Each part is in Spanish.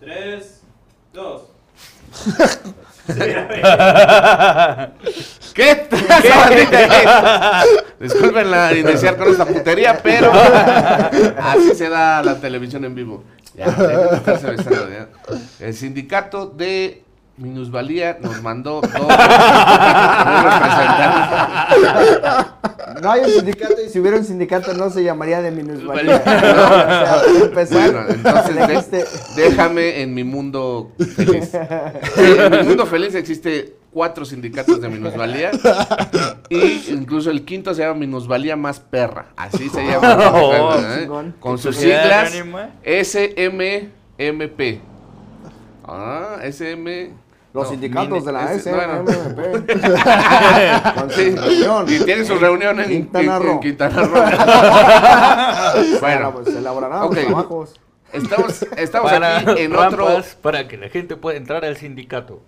Tres, dos. ¿Qué? Disculpen la iniciar con esta putería, pero así se da la televisión en vivo. Ya, besando, ya. El sindicato de minusvalía nos mandó dos, dos representantes. No hay un sindicato y si hubiera un sindicato no se llamaría de minusvalía. Bueno, O sea, Bueno, entonces de- dijiste- déjame en mi mundo feliz. En mi mundo feliz existe cuatro sindicatos de minusvalía y incluso el quinto se llama minusvalía más perra. Así se llama. Oh, ¿eh? Con sus siglas. SMMP. Ah, SM. Los no, sindicatos mini- de la. SMMP. Y tiene su reunión en Quintana en- Roo. en Quintana Roo. Bueno, bueno, pues elaborarán Ok. los trabajos. estamos, estamos Para aquí en otro. para que la gente pueda entrar al sindicato.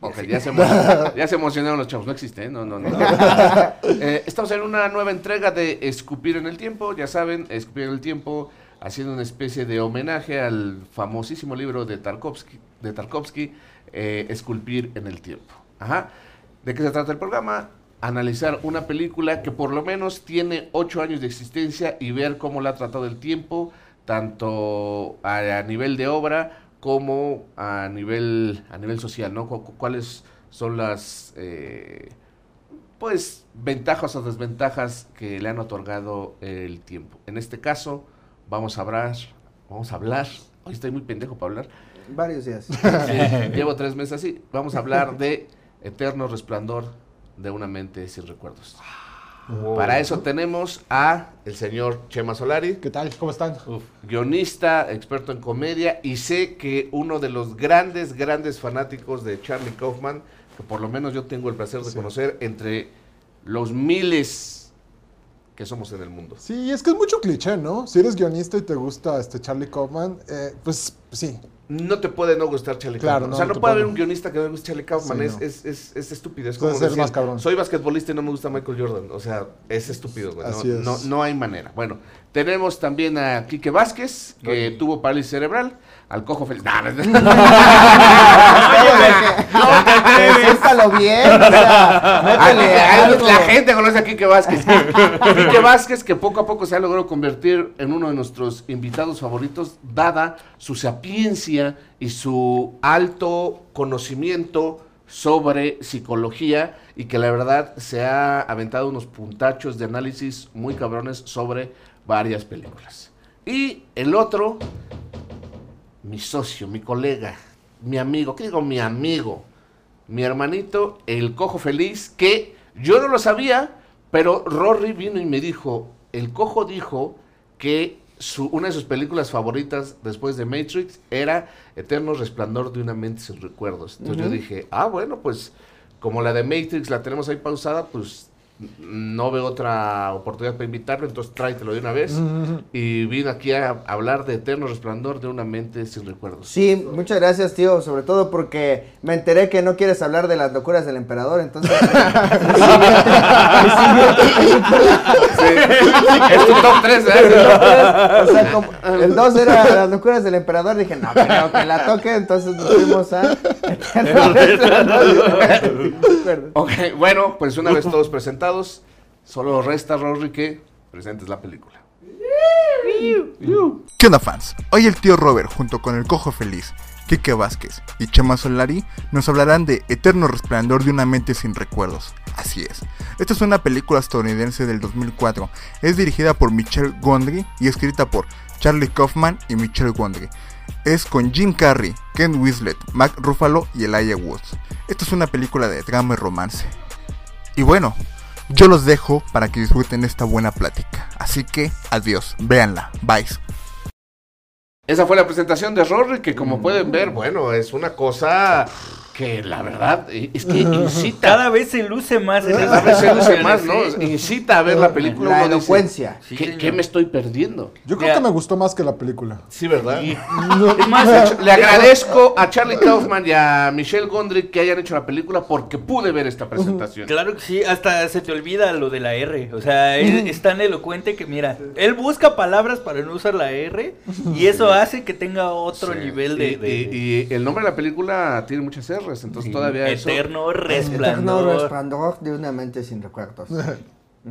Ok, ya se, emo- ya se emocionaron los chavos. No existe, ¿eh? no, no, no. Eh, estamos en una nueva entrega de Escupir en el Tiempo. Ya saben, Escupir en el Tiempo, haciendo una especie de homenaje al famosísimo libro de Tarkovsky, de Tarkovsky eh, Esculpir en el Tiempo. Ajá. ¿De qué se trata el programa? Analizar una película que por lo menos tiene ocho años de existencia y ver cómo la ha tratado el tiempo, tanto a, nivel de obra como a nivel, a nivel social, ¿no? Cu- cu- ¿Cuáles son las, eh, pues, ventajas o desventajas que le han otorgado el tiempo? En este caso, vamos a hablar, vamos a hablar, hoy estoy muy pendejo para hablar, Varios días. Sí, llevo tres meses así, vamos a hablar de Eterno Resplandor de una mente sin recuerdos. Para eso tenemos a el señor Chema Solari, ¿Qué tal? ¿Cómo están? guionista, experto en comedia, y sé que uno de los grandes, grandes fanáticos de Charlie Kaufman, que por lo menos yo tengo el placer de Sí. conocer entre los miles que somos en el mundo. Sí, es que es mucho cliché, ¿no? Si eres guionista y te gusta este Charlie Kaufman, eh, pues sí. No te puede no gustar Charlie Claro, Kaufman. no, o sea, no puede haber un guionista que no le guste Charlie Kaufman. Sí, es, no. es, es, es estúpido. Es como ser decir, más cabrón. soy basquetbolista y no me gusta Michael Jordan. O sea, es estúpido. güey. No, Así es. no, no hay manera. Bueno, tenemos también a Quique Vázquez, que tuvo parálisis cerebral. Al cojo feliz. Nah, no, no. Preséntalo bien, o sea, métele Ah, algo. La gente conoce a Quique Vázquez. Quique Vázquez, que poco a poco se ha logrado convertir en uno de nuestros invitados favoritos, dada su sapiencia y su alto conocimiento sobre psicología y que la verdad se ha aventado unos puntachos de análisis muy cabrones sobre varias películas. Y el otro, mi socio, mi colega, mi amigo, ¿qué digo mi amigo? Mi hermanito, el cojo feliz, que yo no lo sabía, pero Rory vino y me dijo, el cojo dijo que su, una de sus películas favoritas después de Matrix era Eterno Resplandor de una mente sin recuerdos. Entonces yo dije, ah, bueno, pues como la de Matrix la tenemos ahí pausada, pues no veo otra oportunidad para invitarlo, entonces tráetelo de una vez. Y vino aquí a hablar de Eterno Resplandor de una mente sin recuerdos. Sí, muchas gracias, tío, sobre todo porque me enteré que no quieres hablar de las locuras del emperador, entonces... es tu top 3, ¿eh? o sea, como el 2 era las locuras del emperador, dije, no, pero que la toque, entonces nos fuimos a... Ok, bueno, pues una vez todos presentados, solo resta, Rory, que presentes la película. ¿Qué onda fans? Hoy el tío Robert junto con el Cojo Feliz, Kike Vázquez y Chema Solari nos hablarán de Eterno Resplandor de una mente sin recuerdos. Así es. Esta es una película estadounidense del 2004. Es dirigida por Michelle Gondry y escrita por Charlie Kaufman y Michelle Gondry. Es con Jim Carrey, Ken Winslet, Mac Ruffalo y Elijah Woods. Esta es una película de drama y romance. Y bueno, yo los dejo para que disfruten esta buena plática. Así que, adiós, véanla, bye. Esa fue la presentación de Rory, que como pueden ver, bueno, es una cosa que la verdad eh, es que incita. Cada vez se luce más en Cada vez se luce más, ¿no? ¿sí? Incita a ver la película. La dice, elocuencia. Sí, ¿Qué, me estoy perdiendo? Yo creo que me gustó más que la película. Sí, ¿verdad? Más, Le agradezco a Charlie Kaufman y a Michelle Gondry que hayan hecho la película porque pude ver esta presentación. Claro que sí, hasta se te olvida lo de la R. O sea, es, es tan elocuente que mira, él busca palabras para no usar la R y eso hace que tenga otro Sí. nivel de, Y, de- y- y el nombre de la película tiene muchas Entonces todavía eso... eterno Eterno resplandor. resplandor de una mente sin recuerdos.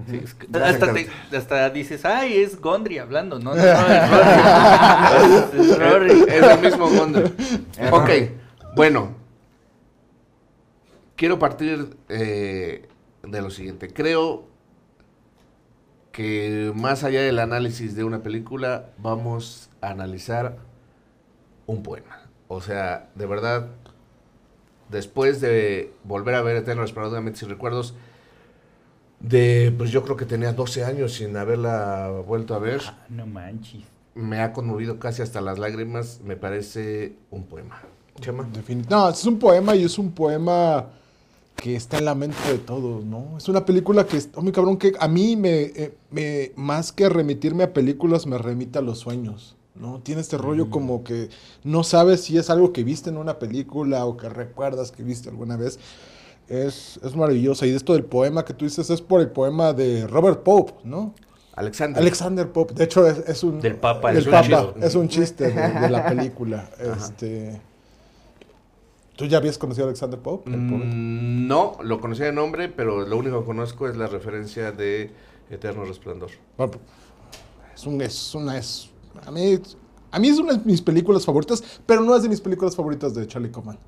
Sí, es que- Hasta, te- hasta dices, ay, es Gondry hablando, no, no, no, es Rory. Es Rory. Es el mismo Gondry. ok, bueno. Quiero partir eh, de lo siguiente. Creo que más allá del análisis de una película, vamos a analizar un poema. O sea, de verdad, después de volver a ver Eterno Resplandor de una mente sin recuerdos, de, pues yo creo que tenía 12 años sin haberla vuelto a ver Ah, No manches. me ha conmovido casi hasta las lágrimas, me parece un poema. Chema. No, es un poema y es un poema que está en la mente de todos, ¿no? Es una película que, oh, mi cabrón, que a mí me, eh, me- más que remitirme a películas, me remite a los sueños, ¿no? Tiene este rollo como que no sabes si es algo que viste en una película o que recuerdas que viste alguna vez. Es, es maravillosa. Y de esto del poema que tú dices es por el poema de Robert Pope, ¿no? Alexander. Alexander Pope. De hecho, es, es un... Del Papa, del es un Papa. chiste. Es un chiste de, de la película. este... ¿Tú ya habías conocido a Alexander Pope? el poeta? Mm, no, lo conocía de nombre, pero lo único que conozco es la referencia de Eterno Resplandor. Bueno, es un, es una, es, a mí, a mí es una de mis películas favoritas, pero no es de mis películas favoritas de Charlie Kaufman.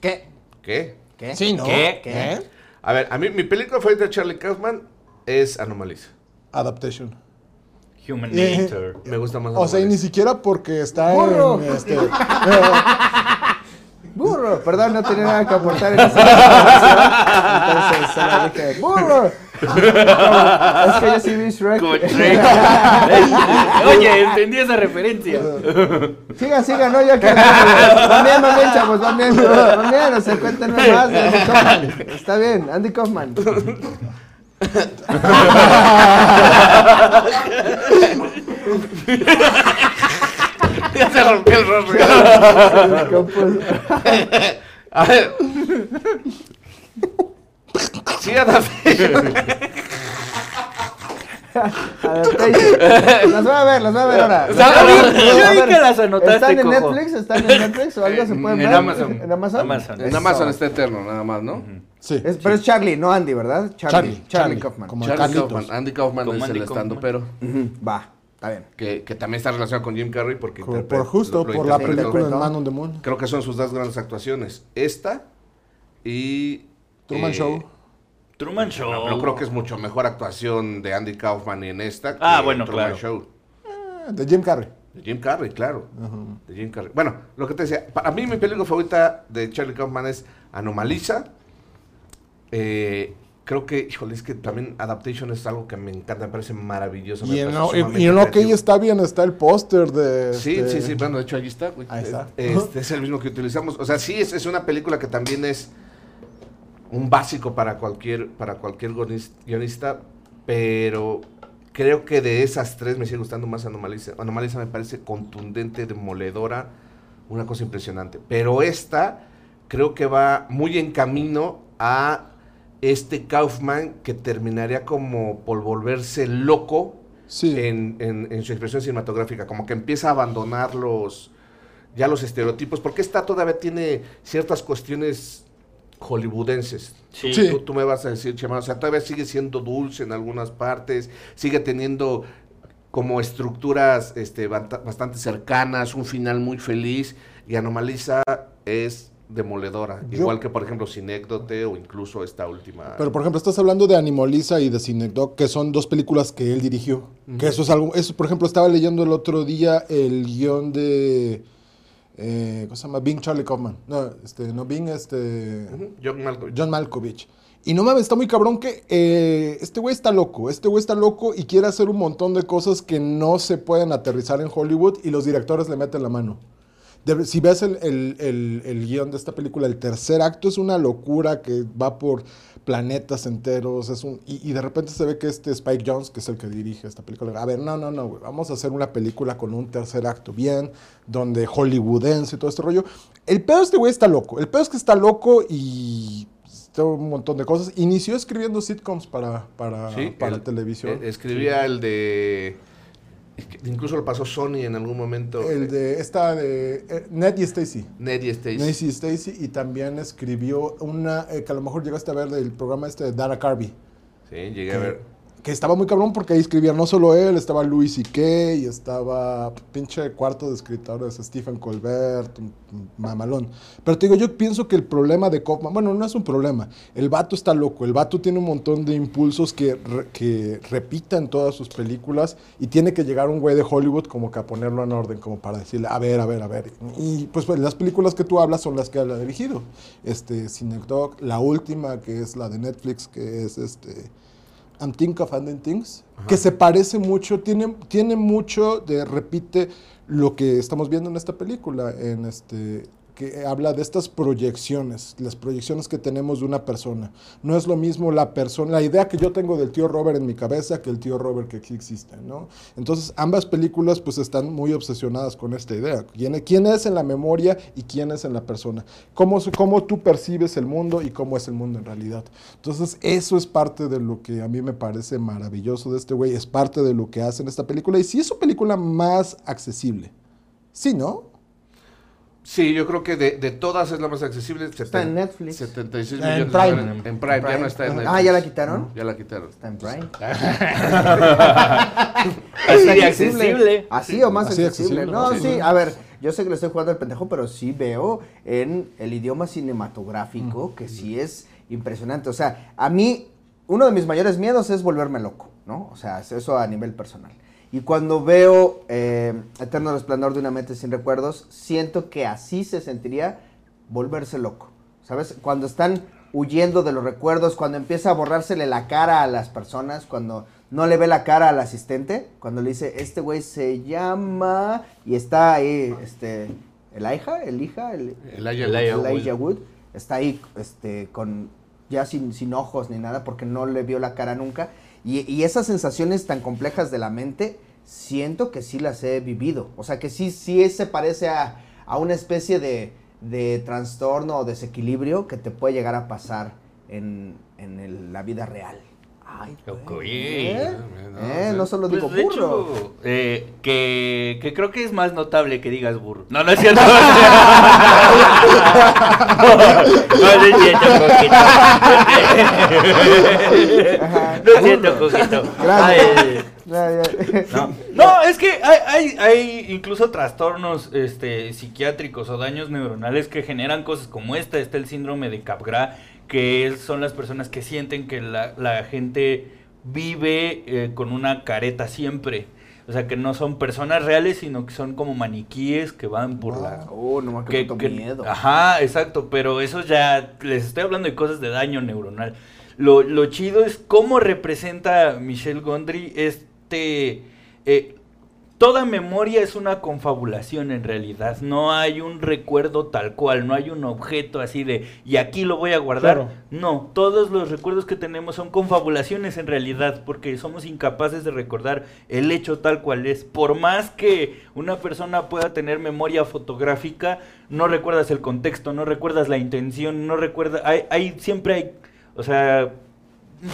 ¿Qué? ¿Qué? ¿Qué? Sí, ¿no? ¿Qué? ¿Eh? A ver, a mí mi película favorita de Charlie Kaufman es Anomalisa. Adaptation. Human Eh, Nature. Me gusta más O sea, y ni siquiera porque está Burro. en... Este, Burro, perdón, no tenía nada que aportar en esa Entonces solo dije, burro. es que yo sí vi Shrek. Oye, entendí esa referencia. Sigan, sigan, no, quiero. Van bien, van bien, chavos. Van bien, o sea, cuéntenme más de Andy Kaufman. Está bien, Andy Kaufman. ya se rompió el rostro. A ver. Sí. Las voy a ver, las voy a ver ahora. Las voy a ver, yo las voy a vi ver. que las anotaste, ¿Están en cojo. Netflix? ¿Están en Netflix o algo se pueden En ver? Amazon. ¿En Amazon? Amazon. En Eso. Amazon está Eterno, nada más, ¿no? sí. Es- pero es Charlie, no Andy, ¿verdad? Charlie. Charlie, Charlie, Charlie, Kaufman. como- Charlie Carlitos. Kaufman. Andy Kaufman Como es Andy el estando pero Ujú, Va, está bien. que, que también está relacionado con Jim Carrey porque Por, justo, lo- lo por la película de. Man on the Moon. Creo que son sus dos grandes actuaciones. Esta y... Truman eh, Show. Truman Show. Yo creo que es mucho mejor actuación de Andy Kaufman en esta que Ah, en bueno, Truman claro. Show. Ah, De Jim Carrey. De Jim Carrey, claro. De Jim Carrey. Bueno, lo que te decía, para mí mi película favorita de Charlie Kaufman es Anomalisa. Eh, creo que, híjole, es que también Adaptation es algo que me encanta, me parece maravilloso. Y en, lo- sumamente y en lo que ella está bien está el póster de... Sí, este, sí, sí, bueno, de hecho ahí está, güey. Ahí está. Es- Este es el mismo que utilizamos. O sea, sí, es, es una película que también es un básico para cualquier, para cualquier guionis- guionista, pero creo que de esas tres me sigue gustando más Anomalisa. Anomalisa me parece contundente, demoledora, una cosa impresionante. Pero esta creo que va muy en camino a este Kaufman que terminaría como por volverse loco Sí. en, en- en su expresión cinematográfica, como que empieza a abandonar los ya los estereotipos, porque esta todavía tiene ciertas cuestiones hollywoodenses. Sí. Tú, tú me vas a decir, Chema, o sea, todavía sigue siendo dulce en algunas partes, sigue teniendo como estructuras este, bastante cercanas, un final muy feliz, y Anomaliza es demoledora, Yo- igual que por ejemplo Sinécdote o incluso esta última. Pero por ejemplo, estás hablando de Animaliza y de Cinecdoc, que son dos películas que él dirigió. Que eso es algo, eso por ejemplo estaba leyendo el otro día el guion de eh, ¿cómo se llama? Bing Charlie Kaufman. No, este, no Bing, este Ujú, John Malkovich. John Malkovich. Y no mames, está muy cabrón que eh, este güey está loco, este güey está loco y quiere hacer un montón de cosas que no se pueden aterrizar en Hollywood y los directores le meten la mano. de- si ves el, el- el- el guion de esta película, el tercer acto es una locura que va por planetas enteros, es un, y, y de repente se ve que este Spike Jones, que es el que dirige esta película, a ver, no, no, no, güey, vamos a hacer una película con un tercer acto bien, donde hollywoodense y todo este rollo. El pedo de este güey está loco, el pedo es que está loco y un montón de cosas. Inició escribiendo sitcoms para, para, Sí, para el- televisión. eh, escribía el de. Incluso lo pasó Sony en algún momento. el de esta de eh, Ned y Stacy. Ned y Stacy. Nancy Stacy y también escribió una eh, que a lo mejor llegaste a ver del programa este de Dana Carvey. Sí, llegué a ver. Que estaba muy cabrón porque ahí escribía no solo él, estaba Louis C.K. y estaba pinche cuarto de escritores, Stephen Colbert, un- mamalón. Pero te digo, yo pienso que el problema de Kaufman, bueno, no es un problema, el vato está loco, el vato tiene un montón de impulsos que, que repita en todas sus películas y tiene que llegar un güey de Hollywood como que a ponerlo en orden, como para decirle, a ver, a ver, a ver. Y pues, pues, las películas que tú hablas son las que él ha dirigido. Este, Cinecdoc, la última que es la de Netflix, que es este... I'm Think of Ending Things, que se parece mucho, tiene, tiene mucho de, repite lo que estamos viendo en esta película, en este que habla de estas proyecciones, las proyecciones que tenemos de una persona. No es lo mismo la persona, la idea que yo tengo del tío Robert en mi cabeza que el tío Robert que aquí existe, ¿no? Entonces, ambas películas pues están muy obsesionadas con esta idea. ¿Quién, es en la memoria y quién es en la persona? ¿Cómo, ¿Cómo tú percibes el mundo y cómo es el mundo en realidad? Entonces, eso es parte de lo que a mí me parece maravilloso de este güey, es parte de lo que hace en esta película y sí es su película más accesible. Sí, ¿no? Sí, yo creo que de, de todas es la más accesible. Está en Netflix. 76 En millones Prime. En Prime, ya no está en Ah, Netflix. ¿ya la quitaron? Ya la quitaron. Está en Prime. Así accesible. Así o más Así accesible. accesible, No, sí. sí, a ver, yo sé que le estoy jugando al pendejo, pero sí veo en el idioma cinematográfico que sí es impresionante. O sea, a mí, uno de mis mayores miedos es volverme loco, ¿no? O sea, es eso a nivel personal. Y cuando veo eh, Eterno Resplandor de una mente sin recuerdos, siento que así se sentiría volverse loco. ¿Sabes? Cuando están huyendo de los recuerdos, cuando empieza a borrársele la cara a las personas, cuando no le ve la cara al asistente, cuando le dice, este güey se llama, y está ahí, este, el hija, el hija, el, Elijah Elijah Wood. Elijah Wood, está ahí, este, con, ya sin, sin ojos ni nada, porque no le vio la cara nunca, y, y esas sensaciones tan complejas de la mente, siento que sí las he vivido, o sea, que sí, sí se parece a, a una especie de, de trastorno o desequilibrio que te puede llegar a pasar en, en el- la vida real. Ay, Ok. güey, ¿eh? No, ¿Eh? No solo Pues, digo de burro. hecho, eh, que, que creo que es más notable que digas burro. No, no es cierto. no, no es cierto, es cierto, Coquito. Gracias. No, no, es que hay, hay, hay incluso trastornos este, psiquiátricos o daños neuronales que generan cosas como esta. Está el síndrome de Capgras, que son las personas que sienten que la, la gente vive eh, con una careta siempre. O sea, que no son personas reales, sino que son como maniquíes que van por la... Oh, no me que- que- miedo. Ajá, exacto, pero eso ya les estoy hablando de cosas de daño neuronal. Lo, lo chido es cómo representa Michelle Gondry este... eh, toda memoria es una confabulación en realidad, no hay un recuerdo tal cual, no hay un objeto así de, y aquí lo voy a guardar. Claro. No, todos los recuerdos que tenemos son confabulaciones en realidad, porque somos incapaces de recordar el hecho tal cual es. Por más que una persona pueda tener memoria fotográfica, no recuerdas el contexto, no recuerdas la intención, no recuerdas, hay, hay siempre hay, o sea,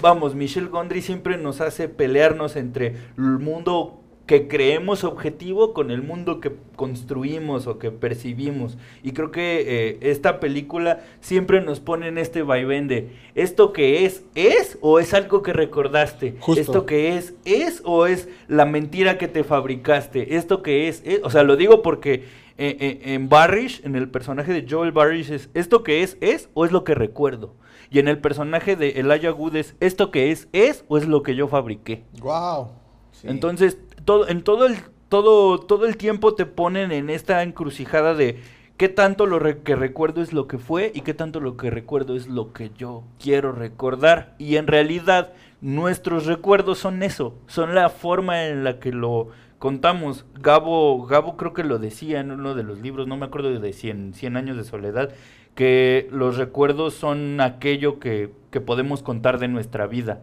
vamos, Michelle Gondry siempre nos hace pelearnos entre el mundo que creemos objetivo con el mundo que construimos o que percibimos. Y creo que eh, esta película siempre nos pone en este vaivén de esto que es, es o es algo que recordaste. Justo. Esto que es, es o es la mentira que te fabricaste. Esto que es, es o sea, lo digo porque eh, eh, en Barrish, en el personaje de Joel Barrish es esto que es, es o es lo que recuerdo. Y en el personaje de Elijah Wood es esto que es, es o es lo que yo fabriqué. Wow. Sí. Entonces, todo, en todo el, todo, todo el tiempo te ponen en esta encrucijada de qué tanto lo re- que recuerdo es lo que fue y qué tanto lo que recuerdo es lo que yo quiero recordar. Y en realidad, nuestros recuerdos son eso, son la forma en la que lo contamos, Gabo, Gabo creo que lo decía en uno de los libros, no me acuerdo de 100, 100 años de soledad, que los recuerdos son aquello que, que podemos contar de nuestra vida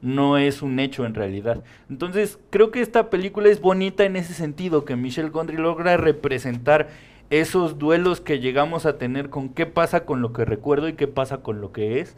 no es un hecho en realidad. Entonces, creo que esta película es bonita en ese sentido, que Michelle Gondry logra representar esos duelos que llegamos a tener con qué pasa con lo que recuerdo y qué pasa con lo que es.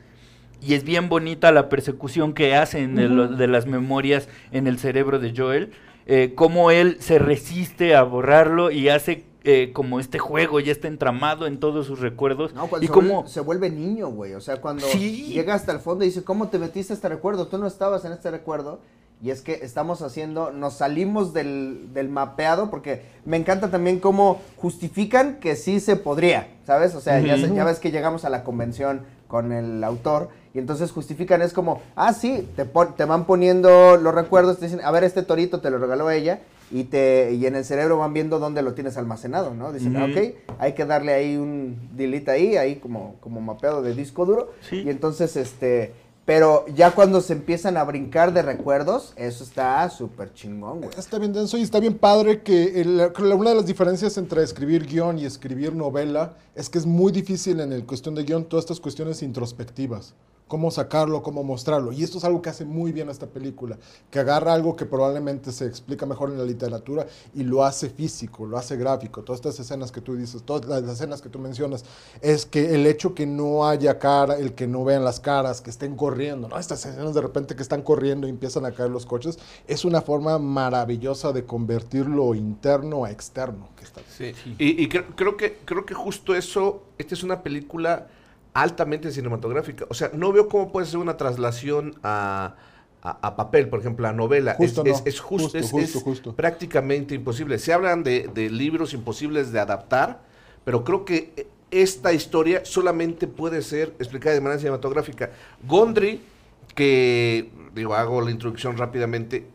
Y es bien bonita la persecución que hacen de, lo- de las memorias en el cerebro de Joel, eh, cómo él se resiste a borrarlo y hace eh, como este juego ya está entramado en todos sus recuerdos. No, cuando y se, cómo... vuelve, se vuelve niño, güey. O sea, cuando Sí. llega hasta el fondo y dice, ¿cómo te metiste a este recuerdo? Tú no estabas en este recuerdo. Y es que estamos haciendo, nos salimos del, del mapeado, porque me encanta también cómo justifican que sí se podría, ¿sabes? O sea, ya, se- ya ves que llegamos a la convención con el autor y entonces justifican, es como, ah, sí, te, pon- te van poniendo los recuerdos, te dicen, a ver, este torito te lo regaló ella, y, te, y en el cerebro van viendo dónde lo tienes almacenado, ¿no? Dicen, ah, Ujú. ok, hay que darle ahí un delete ahí, ahí como, como mapeado de disco duro. Sí. Y entonces, este, pero ya cuando se empiezan a brincar de recuerdos, eso está súper chingón, güey. Está bien denso y está bien padre que el- creo que una de las diferencias entre escribir guion y escribir novela es que es muy difícil en el cuestión de guion todas estas cuestiones introspectivas. Cómo sacarlo, cómo mostrarlo. Y esto es algo que hace muy bien esta película. Que agarra algo que probablemente se explica mejor en la literatura y lo hace físico, lo hace gráfico. Todas estas escenas que tú dices, todas las escenas que tú mencionas, es que el hecho que no haya cara, el que no vean las caras, que estén corriendo, ¿no? Estas escenas de repente que están corriendo y empiezan a caer los coches, es una forma maravillosa de convertir lo interno a externo. Que está Sí. Y, y cre- creo, que, creo que justo eso, esta es una película altamente cinematográfica. O sea, no veo cómo puede ser una traslación a, a- a papel, por ejemplo, a novela. Justo es, no. es, es justo, Justo, es, justo, es justo. prácticamente imposible. Se hablan de, de libros imposibles de adaptar, pero creo que esta historia solamente puede ser explicada de manera cinematográfica. Gondry, que, digo, hago la introducción rápidamente,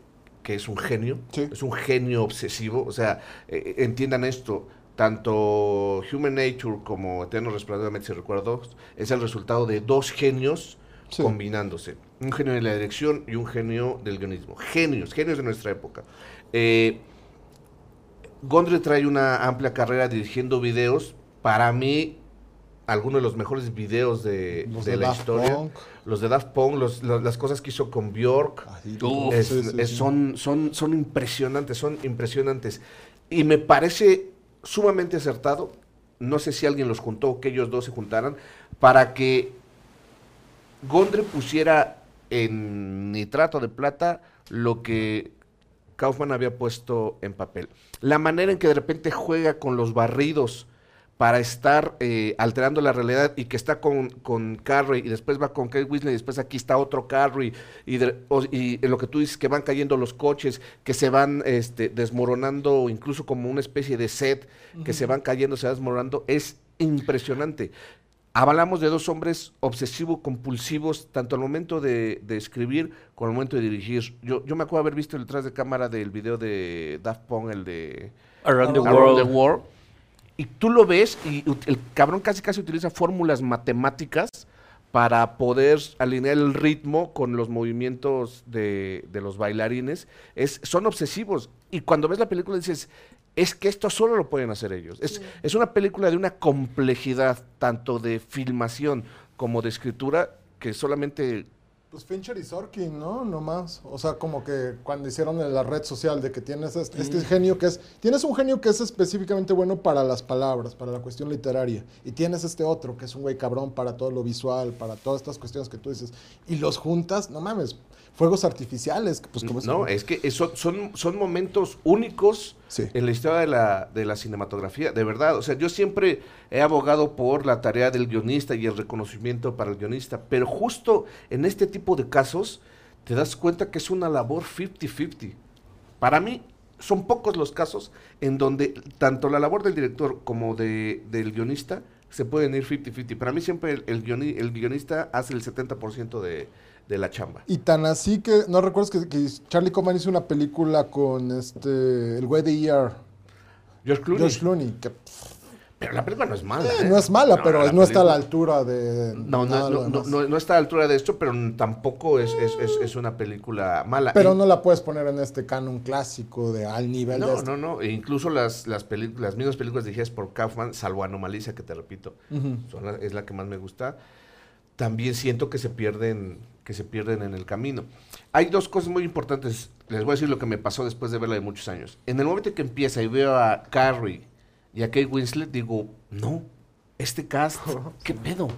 que es un genio, Sí. es un genio obsesivo, o sea, eh, entiendan esto, tanto Human Nature como Eterno Resplandor de Mentes Recuerdos es el resultado de dos genios Sí. combinándose, un genio de la dirección y un genio del guionismo, genios, genios de nuestra época. Eh, Gondry trae una amplia carrera dirigiendo videos, para mí, algunos de los mejores videos de, Los de de la Daft historia. Punk. Los de Daft Punk, los- los- las cosas que hizo con Bjork. Así, Uf, Es- sí, sí, es- sí. Son, son, son impresionantes, son impresionantes. Y me parece sumamente acertado, no sé si alguien los juntó, que ellos dos se juntaran, para que Gondre pusiera en nitrato de plata lo que Kaufman había puesto en papel. La manera en que de repente juega con los barridos para estar eh, alterando la realidad y que está con, con Carrie y después va con Kate Winslet y después aquí está otro Carrie y, de- o- y en lo que tú dices que van cayendo los coches, que se van este, desmoronando incluso como una especie de set, que se van cayendo, se van desmoronando, es impresionante. Hablamos de dos hombres obsesivo-compulsivos, tanto al momento de, de escribir como al momento de dirigir. Yo, yo me acuerdo haber visto el detrás de cámara del video de Daft Punk, el de Around the Around World. the World. Y tú lo ves y el cabrón casi casi utiliza fórmulas matemáticas para poder alinear el ritmo con los movimientos de, de los bailarines. Es, son obsesivos. Y cuando ves la película dices, es que esto solo lo pueden hacer ellos. Es, es una película de una complejidad, tanto de filmación como de escritura, que solamente Pues Fincher y Sorkin, ¿no? No más. O sea, como que cuando hicieron en la red social de que tienes este, este genio que es... Tienes un genio que es específicamente bueno para las palabras, para la cuestión literaria. Y tienes este otro que es un güey cabrón para todo lo visual, para todas estas cuestiones que tú dices. Y los juntas, no mames, fuegos artificiales. Pues como No, es que eso- son, son momentos únicos Sí. en la historia de la, de la cinematografía, de verdad. O sea, yo siempre he abogado por la tarea del guionista y el reconocimiento para el guionista, pero justo en este tipo de casos te das cuenta que es una labor 50-50. Para mí son pocos los casos en donde tanto la labor del director como de, del guionista se pueden ir 50-50. Para mí siempre el, el guionista hace el 70% de, de la chamba. Y tan así que, ¿no recuerdas que, que Charlie Kaufman hizo una película con este, el güey de ER, George Clooney. George Clooney? Que, Pero la película no es mala. Eh, ¿eh? no es mala, pero no está a la altura de. No, no, no, no, está a la altura de esto, pero tampoco es, es, es- es una película mala. Pero Y- no la puedes poner en este canon clásico de al nivel de No, este. no, no. E incluso las, las, las mismas películas dirigidas por Kaufman, salvo Anomaliza, que te repito, son la- es la que más me gusta. También siento que se pierden, que se pierden en el camino. Hay dos cosas muy importantes. Les voy a decir lo que me pasó después de verla de muchos años. En el momento en que empieza y veo a Carrie y a Kate Winslet, digo, no, este cast, ¿qué pedo?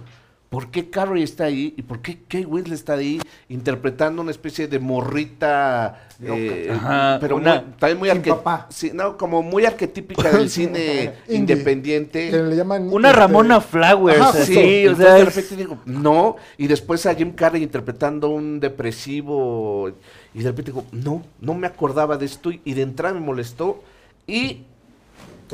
¿Por qué Carrie está ahí y por qué Kate Winslet está ahí interpretando una especie de morrita, eh, Ajá, pero una- muy- también muy arque- sí, no, como muy arquetípica del cine independiente. Que le llaman. Una este, Ramona Flowers, Ajá, así, justo. o sea, de repente digo, no, y después a Jim Carrey interpretando un depresivo, y de repente digo, no, no me acordaba de esto, y de entrada me molestó, y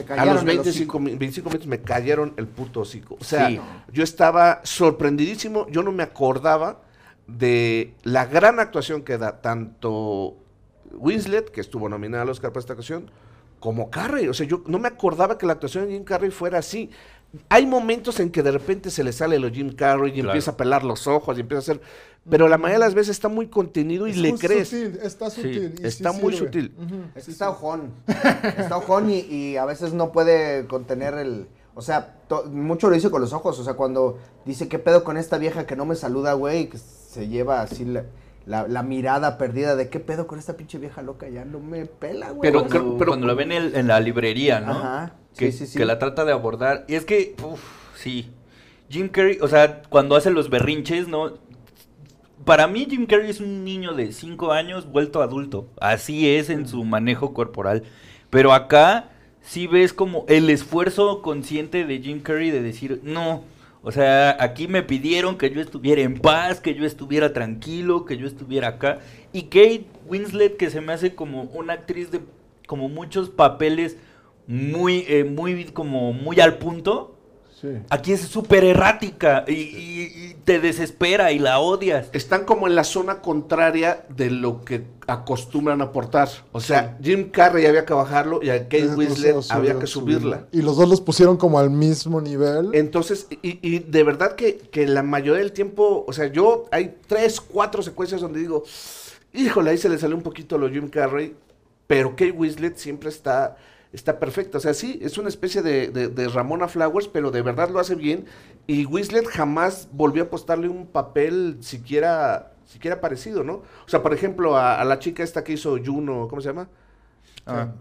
a callaron los el 25, mi- 25 minutos me cayeron el puto hocico. O sea, Sí. yo estaba sorprendidísimo, yo no me acordaba de la gran actuación que da tanto Winslet, que estuvo nominada al Oscar para esta ocasión, como Carrey. O sea, yo no me acordaba que la actuación de Jim Carrey fuera así. Hay momentos en que de repente se le sale lo Jim Carrey y Claro. empieza a pelar los ojos y empieza a hacer... Pero la mayoría de las veces está muy contenido y Es le crees. sutil, está Sí, sutil. sí está muy sirve. sutil. Es sí, que está sí. ojón. Está ojón y, y a veces no puede contener el. O sea, to- mucho lo dice con los ojos. O sea, cuando dice, ¿qué pedo con esta vieja que no me saluda, güey? Que se lleva así la, la- la mirada perdida de, ¿qué pedo con esta pinche vieja loca? Ya no me pela, güey. Pero cuando, pero- cuando la ven en, en la librería, ¿no? Ajá, Que, sí, sí, sí. que la trata de abordar. Y es que, uff, sí. Jim Carrey, o sea, cuando hace los berrinches, ¿no? Para mí Jim Carrey es un niño de 5 años vuelto adulto. Así es en su manejo corporal. Pero acá sí ves como el esfuerzo consciente de Jim Carrey de decir, no, o sea, aquí me pidieron que yo estuviera en paz, que yo estuviera tranquilo, que yo estuviera acá. Y Kate Winslet, que se me hace como una actriz de como muchos papeles muy, eh, muy, como muy al punto. Sí. Aquí es súper errática y, y- y te desespera y la odias. están como en la zona contraria de lo que acostumbran a aportar. O sea, Jim Carrey había que bajarlo y a Kate Winslet había que subirla. Y los dos los pusieron como al mismo nivel. Entonces, y, y de verdad que, que la mayoría del tiempo, o sea, yo hay tres, cuatro secuencias donde digo, híjole, ahí se le salió un poquito lo Jim Carrey, pero Kate Winslet siempre está, está perfecta. O sea, sí, es una especie de, de- de Ramona Flowers, pero de verdad lo hace bien. Y Winslet jamás volvió a apostarle un papel siquiera, siquiera parecido, ¿no? O sea, por ejemplo, a, a la chica esta que hizo Juno, ¿cómo se llama? Ah.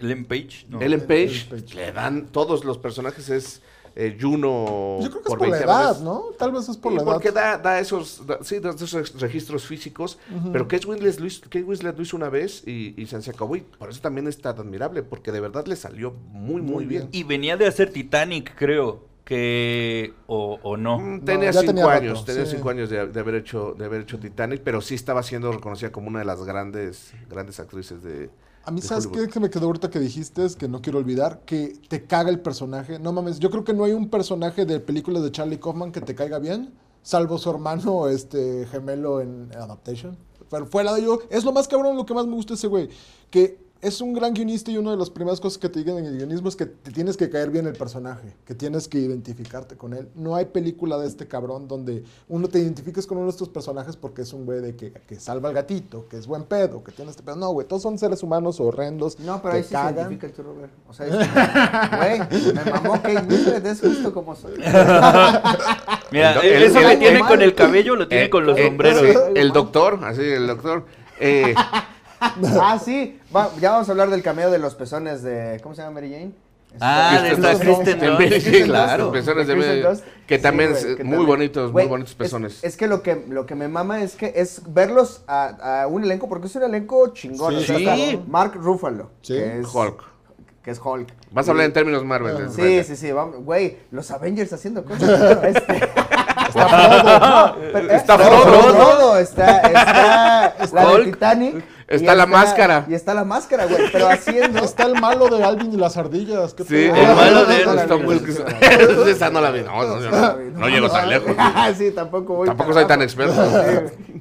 Ellen Page. no. Ellen Page, Ellen Page. le dan todos los personajes, es eh, Juno. Yo creo que es por la 20 edad, veces. ¿no? Tal vez es por Sí, la edad. porque da, da esos, da- sí, da esos registros físicos, pero Kate Winslet, lo hizo, Kate Winslet lo hizo una vez y, y se acabó y por eso también es tan admirable, porque de verdad le salió muy, muy, Muy bien. Y venía de hacer Titanic, creo. Que. O, o no. Mm, No, tenía cinco tenía rato, años, tenía sí. cinco años de, de haber hecho, de haber hecho Titanic, pero sí estaba siendo reconocida como una de las grandes, grandes actrices de. A mí, ¿sabes qué que me quedó ahorita que dijiste? Es que no quiero olvidar que te caga el personaje. No mames, yo creo que no hay un personaje de películas de Charlie Kaufman que te caiga bien, salvo su hermano este gemelo en Adaptation. Pero fuera de ello, es lo más cabrón, lo que más me gusta ese güey. Que es un gran guionista y una de las primeras cosas que te digan en el guionismo es que te tienes que caer bien el personaje, que tienes que identificarte con él. No hay película de este cabrón donde uno te identifiques con uno de estos personajes porque es un güey de que, que salva al gatito, que es buen pedo, que tiene este pedo. No, güey, todos son seres humanos horrendos. No, pero que ahí sí se identifica el tío Robert. O sea, es- güey, me mamó Kate Winslet, es justo como soy. Mira, El eso que el- tiene el- con el cabello lo tiene Eh, con los eh, sombreros. sí, el doctor, así, el doctor. Eh, ah, sí. Va- ya vamos a hablar del cameo de los pezones de. ¿Cómo se llama Mary Jane? Ah, de Esta- esta Kristen Dunst. Sí, claro. ¿no? Pezones de Mary- que también que muy también- bonitos, muy bonitos es- pezones. Es, que lo que lo que me mama es que es verlos a, a un elenco, porque es un elenco chingón. Sí. o sea, Sí. está Mark Ruffalo, Sí. que es Hulk. Que es Hulk. Vas a hablar en términos Marvel. Es Sí, sí, sí, güey, los Avengers haciendo cosas. Este, está Frodo, pero- Está no, Frodo. Frodo, está, está la de Hulk. Titanic. Está la máscara. Y está la máscara, güey, pero haciendo... Está el malo de Alvin y las ardillas. ¿qué Sí, pedo? el malo de no la está muy-. Esa no la vi. No, no, no, no llego tan lejos. sí, tampoco voy Tampoco soy tan experto.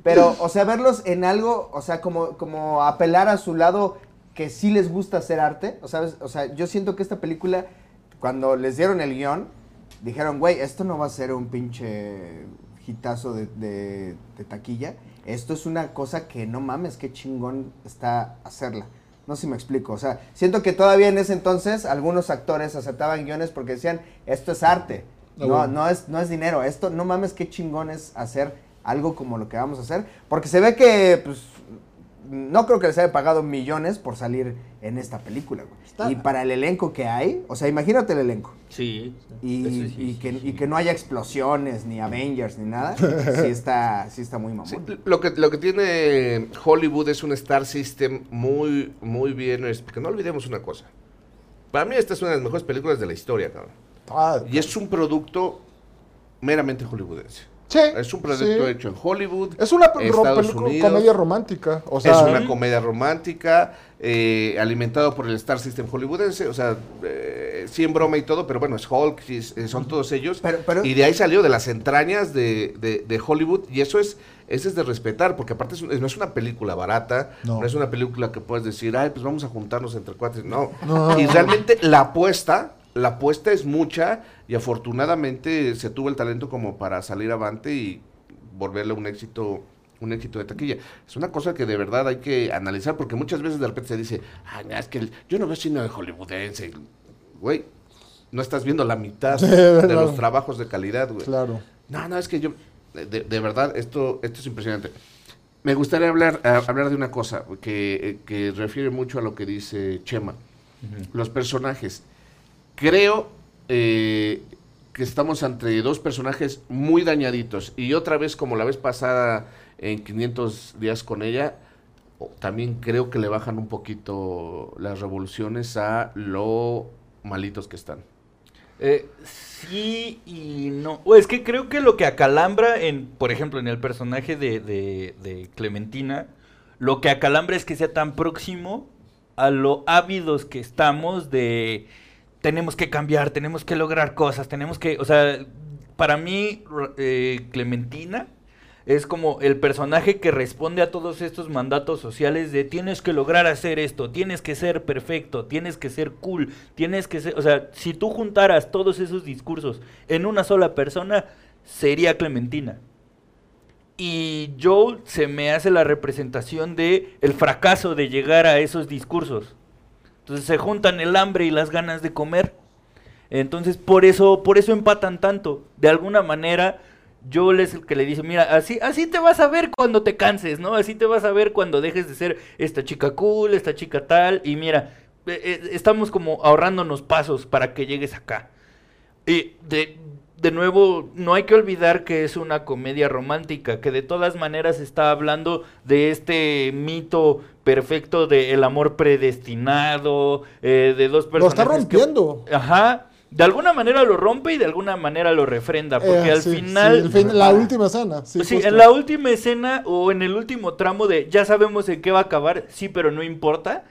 Pero, o sea, verlos en algo, o sea, como, como apelar a su lado que sí les gusta hacer arte, o, ¿sabes? o sea, yo siento que esta película cuando les dieron el guion, dijeron, güey, esto no va a ser un pinche hitazo de, de- de taquilla. Esto es una cosa que no mames, qué chingón está hacerla. No sé si me explico. O sea, siento que todavía en ese entonces algunos actores aceptaban guiones porque decían, esto es arte. Ah, No, no, es, no es dinero. Esto, no mames, qué chingón es hacer algo como lo que vamos a hacer. Porque se ve que, pues, no creo que les haya pagado millones por salir en esta película, güey. Está- Y para el elenco que hay, o sea, imagínate el elenco. Sí. Y, Eso sí, y sí, que, sí. y que no haya explosiones, ni Avengers, ni nada. sí está, sí está muy mamón. Sí, lo, que, lo que tiene Hollywood es un Star System muy, muy bien. es- Porque no olvidemos una cosa. Para mí esta es una de las mejores películas de la historia, cabrón. Ah, Y es un producto meramente hollywoodense. Sí, Es un producto sí. hecho en Hollywood. Es una Estados Unidos. comedia romántica. O sea, es una comedia romántica, eh, alimentado por el Star System hollywoodense, o sea, eh, sí en broma y todo, pero bueno, es Hulk, son todos ellos. Pero- pero- y de ahí salió de las entrañas de, de- de Hollywood, y eso es, eso es de respetar, porque aparte es no es una película barata, No. no. es una película que puedes decir, ay, pues vamos a juntarnos entre cuates, no. No. Y realmente la apuesta, la apuesta es mucha, y afortunadamente se tuvo el talento como para salir avante y volverle un éxito un éxito de taquilla. Es una cosa que de verdad hay que analizar porque muchas veces de repente se dice, ay, no, es que el- yo no veo cine de hollywoodense. Güey, no estás viendo la mitad de Claro. los trabajos de calidad, güey. claro. No, no, es que yo, de, de verdad, esto, esto es impresionante. Me gustaría hablar, a- hablar de una cosa que, eh, que refiere mucho a lo que dice Chema. Los personajes. Creo eh, que estamos entre dos personajes muy dañaditos. Y otra vez, como la vez pasada en 500 días con ella, también creo que le bajan un poquito las revoluciones a lo malitos que están. Eh, sí y no. O es que creo que lo que acalambra, en, por ejemplo, en el personaje de, de- de Clementina, lo que acalambra es que sea tan próximo a lo ávidos que estamos de tenemos que cambiar, tenemos que lograr cosas, tenemos que, o sea, para mí eh, Clementina es como el personaje que responde a todos estos mandatos sociales de tienes que lograr hacer esto, tienes que ser perfecto, tienes que ser cool, tienes que ser, o sea, si tú juntaras todos esos discursos en una sola persona, sería Clementina. Y Joel se me hace la representación de el fracaso de llegar a esos discursos. Entonces se juntan el hambre y las ganas de comer. Entonces por eso, por eso empatan tanto. De alguna manera, Joel es el que le dice, mira, así, así te vas a ver cuando te canses, ¿no? Así te vas a ver cuando dejes de ser esta chica cool, esta chica tal. Y mira, eh, eh, estamos como ahorrándonos pasos para que llegues acá. Y de, de nuevo, no hay que olvidar que es una comedia romántica, que de todas maneras está hablando de este mito perfecto del amor predestinado, eh, de dos Lo personas. está rompiendo. Ajá. De alguna manera lo rompe y de alguna manera lo refrenda, porque Eh, al sí, final... sí, el fin- la última escena. Sí, en la última escena o en el último tramo de ya sabemos en qué va a acabar, sí, pero no importa.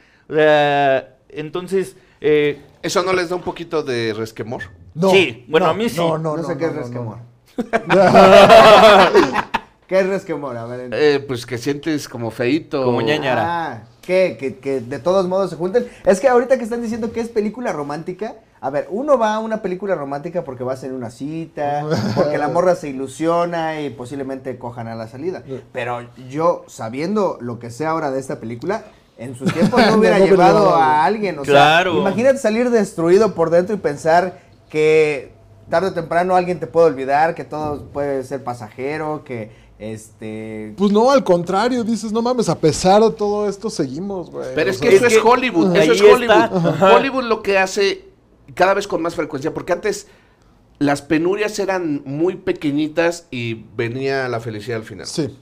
Entonces, eh, ¿Eso no les da un poquito de resquemor? No, Sí, bueno, no, a mí sí. No, no, No, no, sé qué es no, no, resquemor. no. ¿Qué es resquemor? A ver. en- Eh, pues que sientes como feito. Como ñañara. Ah, ¿qué? Que, que de todos modos se junten. Es que ahorita que están diciendo que es película romántica, a ver, uno va a una película romántica porque vas en una cita, porque la morra se ilusiona y posiblemente cojan a la salida. Pero yo, sabiendo lo que sé ahora de esta película, en sus tiempos no hubiera No hubiera llevado llevado. a alguien. O Claro. sea, imagínate salir destruido por dentro y pensar que tarde o temprano alguien te puede olvidar, que todo puede ser pasajero, que este... Pues no, al contrario, dices, no mames, a pesar de todo esto seguimos, güey. Pero es sea, que eso es Hollywood, ahí eso es. Hollywood. Hollywood lo que hace cada vez con más frecuencia, porque antes las penurias eran muy pequeñitas y venía la felicidad al final. Sí.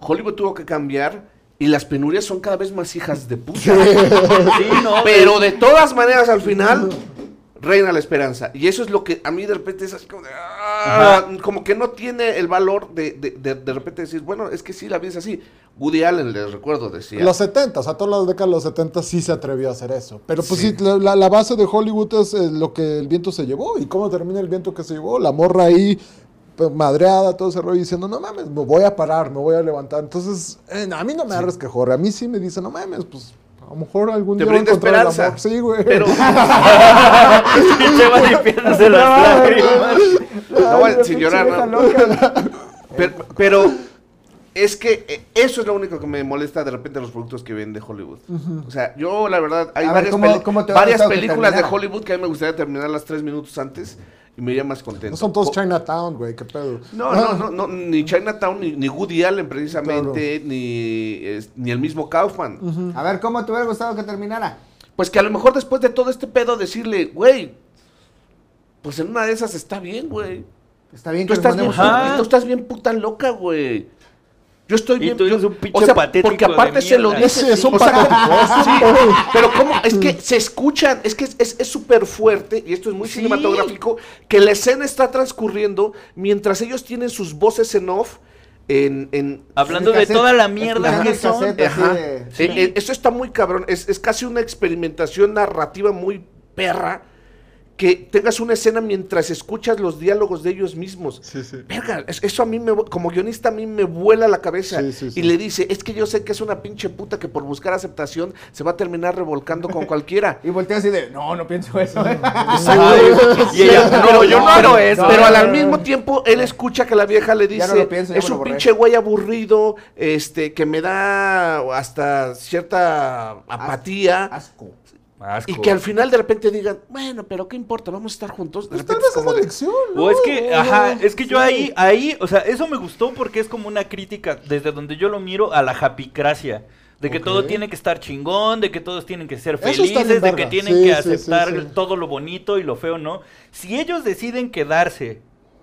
Hollywood tuvo que cambiar y las penurias son cada vez más hijas de puta. sí, no, Pero de todas maneras al final reina la esperanza. Y eso es lo que a mí de repente es así como de, ah, como que no tiene el valor de, de, de, de repente decir, bueno, es que sí, la vida es así. Woody Allen, les recuerdo, decía. Los 70, o sea, todas las décadas de los 70 sí se atrevió a hacer eso. Pero pues sí, Sí. la, la- base de Hollywood es eh, lo que el viento se llevó. ¿Y cómo termina el viento que se llevó? La morra ahí, pues, madreada, todo ese rollo, diciendo, no mames, me voy a parar, me voy a levantar. Entonces, eh, a mí no me da resquejor. A mí sí me dice, no mames, pues a lo mejor algún Te día brinda encontrar el esperanza. amor. Sí, güey. Pero, pinche limpiándose las lágrimas. No, sin llorar, no. Pero, pero es que eh, eso es lo único que me molesta de repente los productos que ven de Hollywood. O sea, yo la verdad, hay A ver, varias, ¿cómo- peli- cómo te hubiera varias gustado que películas de? Hollywood que a mí me gustaría terminarlas tres minutos antes y me iría más contento. No son todos Chinatown, güey, qué pedo. No, no, no, no, ni Chinatown, ni, ni Woody Allen precisamente, ni, es- ni el mismo Kaufman. A ver, ¿cómo te hubiera gustado que terminara? Pues que a lo mejor después de todo este pedo decirle, güey, pues en una de esas está bien, güey. Está bien Tú que estás, bien, tú estás bien puta loca, güey. Yo estoy Y bien. tú eres yo- un pinche patético Porque aparte de se lo dice. Es un o sea, sí, pero cómo, es que se escuchan, es que es- es es súper fuerte, y esto es muy Sí. cinematográfico, que la escena está transcurriendo mientras ellos tienen sus voces en off. En, en Hablando de toda la mierda que son. Ajá. de- Eh, sí. eh, eso está muy cabrón. Es, es casi una experimentación narrativa muy perra. Que tengas una escena mientras escuchas los diálogos de ellos mismos. Sí, sí. Verga, es- eso a mí me, como guionista a mí me vuela la cabeza. Sí, sí, sí. Y le dice, es que yo sé que es una pinche puta que por buscar aceptación se va a terminar revolcando con cualquiera. Y voltea así de, no, no pienso eso. ¿eh". Y ella, no, yo no hago eso. Pero no, al, no, al no. mismo tiempo, él escucha que la vieja le dice, pienso, es un borré". pinche güey aburrido, este, que me da hasta cierta apatía. Asco. Asco. Y que al final de repente digan, bueno, pero ¿qué importa? Vamos a estar juntos. De Pues repente es como de, lección, ¿no? O es que, ajá, es que yo sí. ahí, ahí, o sea, eso me gustó porque es como una crítica desde donde yo lo miro a la japicracia. De que todo tiene que estar chingón, de que todos tienen que ser felices, de que tienen Sí, que sí, aceptar sí. todo lo bonito y lo feo, ¿no? Si ellos deciden quedarse,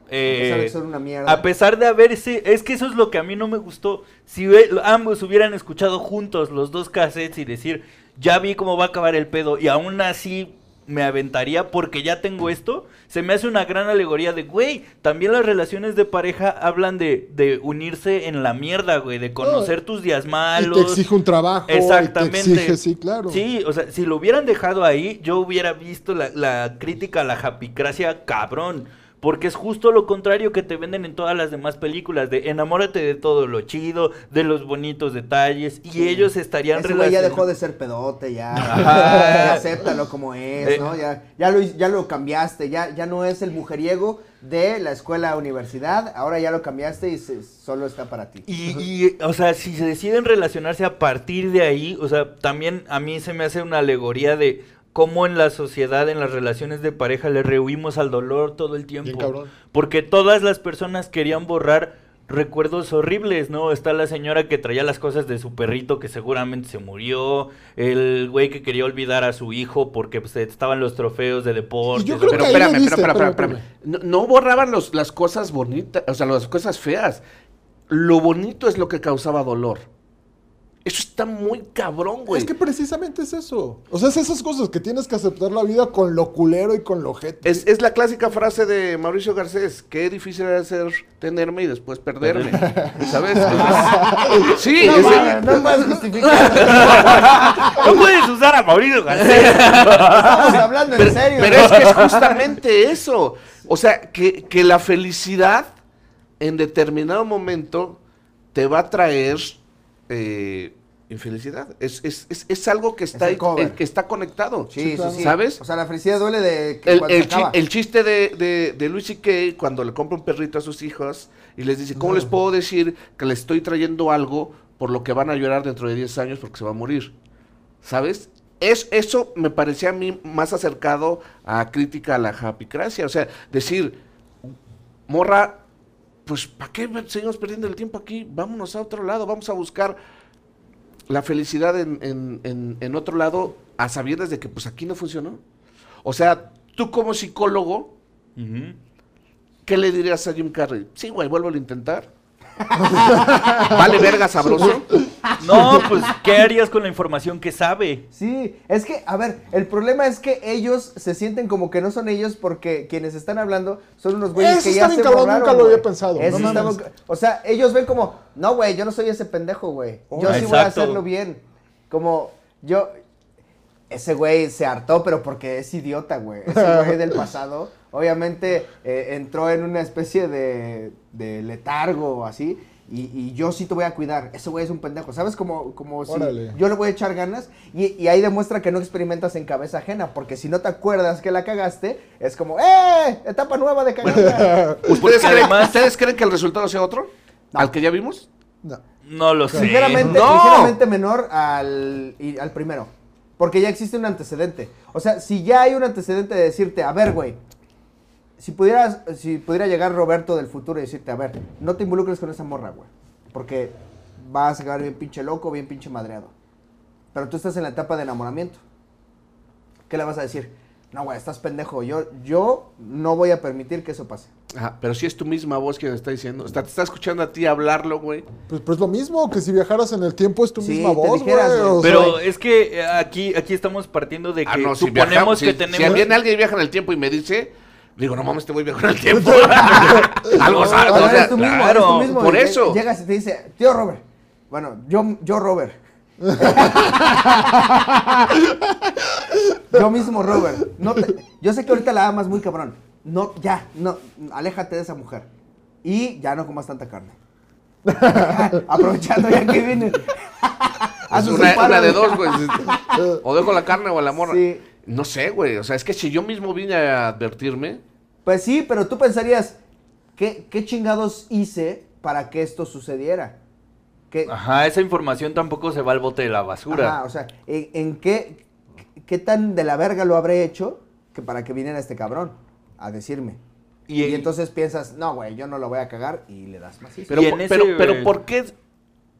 eh, pesar de que son una mierda. a pesar de haberse, es que eso es lo que a mí no me gustó. Si ve- ambos hubieran escuchado juntos los dos cassettes y decir, ya vi cómo va a acabar el pedo y aún así me aventaría porque ya tengo esto, se me hace una gran alegoría de, güey, también las relaciones de pareja hablan de, de unirse en la mierda, güey, de conocer tus días Y malos. te exige un trabajo. y te Exactamente. exige, sí, claro. Sí, o sea, si lo hubieran dejado ahí, yo hubiera visto la, la crítica a la japicracia cabrón. Porque es justo lo contrario que te venden en todas las demás películas, de enamórate de todo lo chido, de los bonitos detalles, y ellos estarían Ese ya dejó de ser pedote, ya. Ya acéptalo como es, Eh. ¿no? Ya, ya, lo, ya lo cambiaste, ya, ya no es el mujeriego de la escuela universidad, ahora ya lo cambiaste y se- solo está para ti. Y, y, o sea, si se deciden relacionarse a partir de ahí, o sea, también a mí se me hace una alegoría de cómo en la sociedad, en las relaciones de pareja, le rehuimos al dolor todo el tiempo. Bien cabrón. Porque todas las personas querían borrar recuerdos horribles, ¿no? Está la señora que traía las cosas de su perrito que seguramente se murió, el güey que quería olvidar a su hijo porque pues, estaban los trofeos de deporte. Pero espérame, espérame, espérame, espérame. No, no borraban los, las cosas bonitas, o sea, las cosas feas. Lo bonito es lo que causaba dolor. Eso está muy cabrón, güey. Es que precisamente es eso. O sea, es esas cosas que tienes que aceptar la vida con lo culero y con lo gente. Es, es la clásica frase de Mauricio Garcés, qué difícil era ser tenerme y después perderme. ¿Sabes? sí, No, es- mames, no puedes justificar. No puedes usar a Mauricio Garcés. Estamos hablando en serio. pero es que es justamente eso. O sea, que, que la felicidad en determinado momento te va a traer eh, infelicidad. Es, es, es, es algo que está, ahí- que está conectado. Sí, sí, sí. ¿Sabes? O sea, la felicidad duele de que El, el chi- el chiste de, de, de Luis C.K. cuando le compra un perrito a sus hijos y les dice, ¿cómo les puedo decir que le estoy trayendo algo por lo que van a llorar dentro de 10 años porque se va a morir? ¿Sabes? Es, eso me parecía a mí más acercado a crítica a la japicracia. O sea, decir, morra, pues ¿para qué seguimos perdiendo el tiempo aquí? Vámonos a otro lado, vamos a buscar la felicidad en, en- en- en otro lado a sabiendas de que pues aquí no funcionó. O sea, tú como psicólogo. ¿qué le dirías a Jim Carrey? Sí, güey, vuelvo a intentar. vale verga sabroso. No, pues, ¿qué harías con la información que sabe? Sí, es que, a ver, el problema es que ellos se sienten como que no son ellos porque quienes están hablando son unos güeyes Eso que ya bien se cabrón, borraron, nunca lo güey. había pensado, Eso no está o sea, ellos ven como, no, güey, yo no soy ese pendejo, güey. Yo Oh, sí voy a hacerlo bien. Como, yo, ese güey se hartó, pero porque es idiota, güey. Ese güey del pasado, obviamente, eh, entró en una especie de, de letargo o así. Y, y yo sí te voy a cuidar. Ese güey es un pendejo. ¿Sabes? Como, como si yo le voy a echar ganas. Y, y ahí demuestra que no experimentas en cabeza ajena. Porque si no te acuerdas que la cagaste, es como, ¡eh! Etapa nueva de cagarla. ¿Ustedes, además- ¿Ustedes creen que el resultado sea otro? No. ¿Al que ya vimos? No. No lo sé. ligeramente, no. ligeramente menor al, y- al primero. Porque ya existe un antecedente. O sea, si ya hay un antecedente de decirte, a ver, güey, si pudieras, si pudiera llegar Roberto del futuro y decirte, a ver, no te involucres con esa morra, güey. Porque vas a quedar bien pinche loco, bien pinche madreado. Pero tú estás en la etapa de enamoramiento. ¿Qué le vas a decir? No, güey, estás pendejo. Yo, yo no voy a permitir que eso pase. Ajá, pero si es tu misma voz que te está diciendo. Está, te está escuchando a ti hablarlo, güey. Pues, pues lo mismo, que si viajaras en el tiempo es tu Sí, misma te voz, güey. dijeras, Pero es que eh, aquí, aquí estamos partiendo de que Ah, no, si suponemos viajamos, que si, tenemos... si viene alguien y viaja en el tiempo y me dice, digo, no mames, te voy a viajar en el tiempo. Algo sabe, No, o sea, eres tú mismo, claro, eres tú mismo. por eso. Llegas y te dice, tío Robert. Bueno, yo, yo Robert. yo mismo Robert. No te- yo sé que ahorita la amas muy cabrón. No, ya, no, aléjate de esa mujer. Y ya no comas tanta carne. Aprovechando ya que vine. Es una, de dos, güey. O dejo la carne o la morra. Sí. No sé, güey. O sea, es que si yo mismo vine a advertirme, Pues sí, pero tú pensarías, ¿qué, qué chingados hice para que esto sucediera? ¿Qué, Ajá, esa información tampoco se va al bote de la basura. Ajá, o sea, ¿en, en qué, qué tan de la verga lo habré hecho que para que viniera este cabrón a decirme? Y- Y, entonces piensas, no, güey, yo no lo voy a cagar y le das macizo. Pero, ese- pero, pero ¿por qué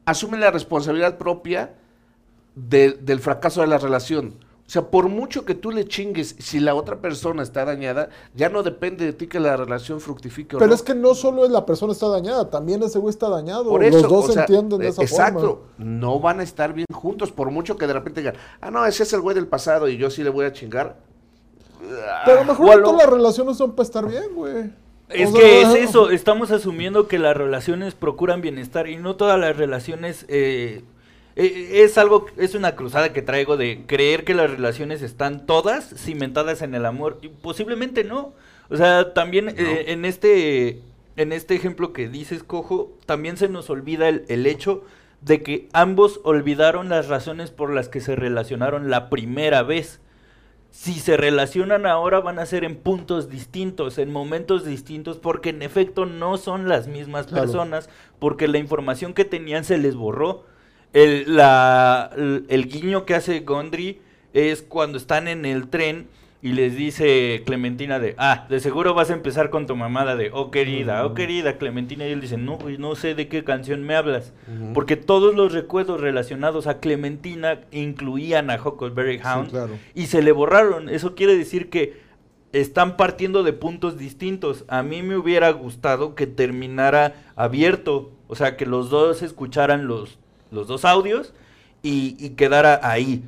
asume la responsabilidad propia de- del fracaso de la relación? O sea, por mucho que tú le chingues, si la otra persona está dañada, ya no depende de ti que la relación fructifique o Pero no. es que no solo es la persona está dañada, también ese güey está dañado. Por Los eso, dos o sea, entienden de eh, esa exacto, forma. no van a estar bien juntos, por mucho que de repente digan, ah, no, ese es el güey del pasado y yo sí le voy a chingar. Pero a lo mejor todas las relaciones son para estar bien, güey. Es O que es eso, estamos asumiendo que las relaciones procuran bienestar y no todas las relaciones eh, es algo, es una cruzada que traigo de creer que las relaciones están todas cimentadas en el amor y posiblemente no. O sea, también eh, en este en este ejemplo que dices, Cojo, también se nos olvida el, el hecho de que ambos olvidaron las razones por las que se relacionaron la primera vez si se relacionan ahora van a ser en puntos distintos, en momentos distintos, porque en efecto no son las mismas Claro. personas, porque la información que tenían se les borró. El, la- el- el guiño que hace Gondry es cuando están en el tren y les dice Clementina de, ah, de seguro vas a empezar con tu mamada de, oh querida, oh querida Clementina, y él dice, no, no sé de qué canción me hablas, porque todos los recuerdos relacionados a Clementina incluían a Huckleberry Hound, claro. y se le borraron. Eso quiere decir que están partiendo de puntos distintos. A mí me hubiera gustado que terminara abierto, o sea, que los dos escucharan los, los dos audios y, y quedara ahí.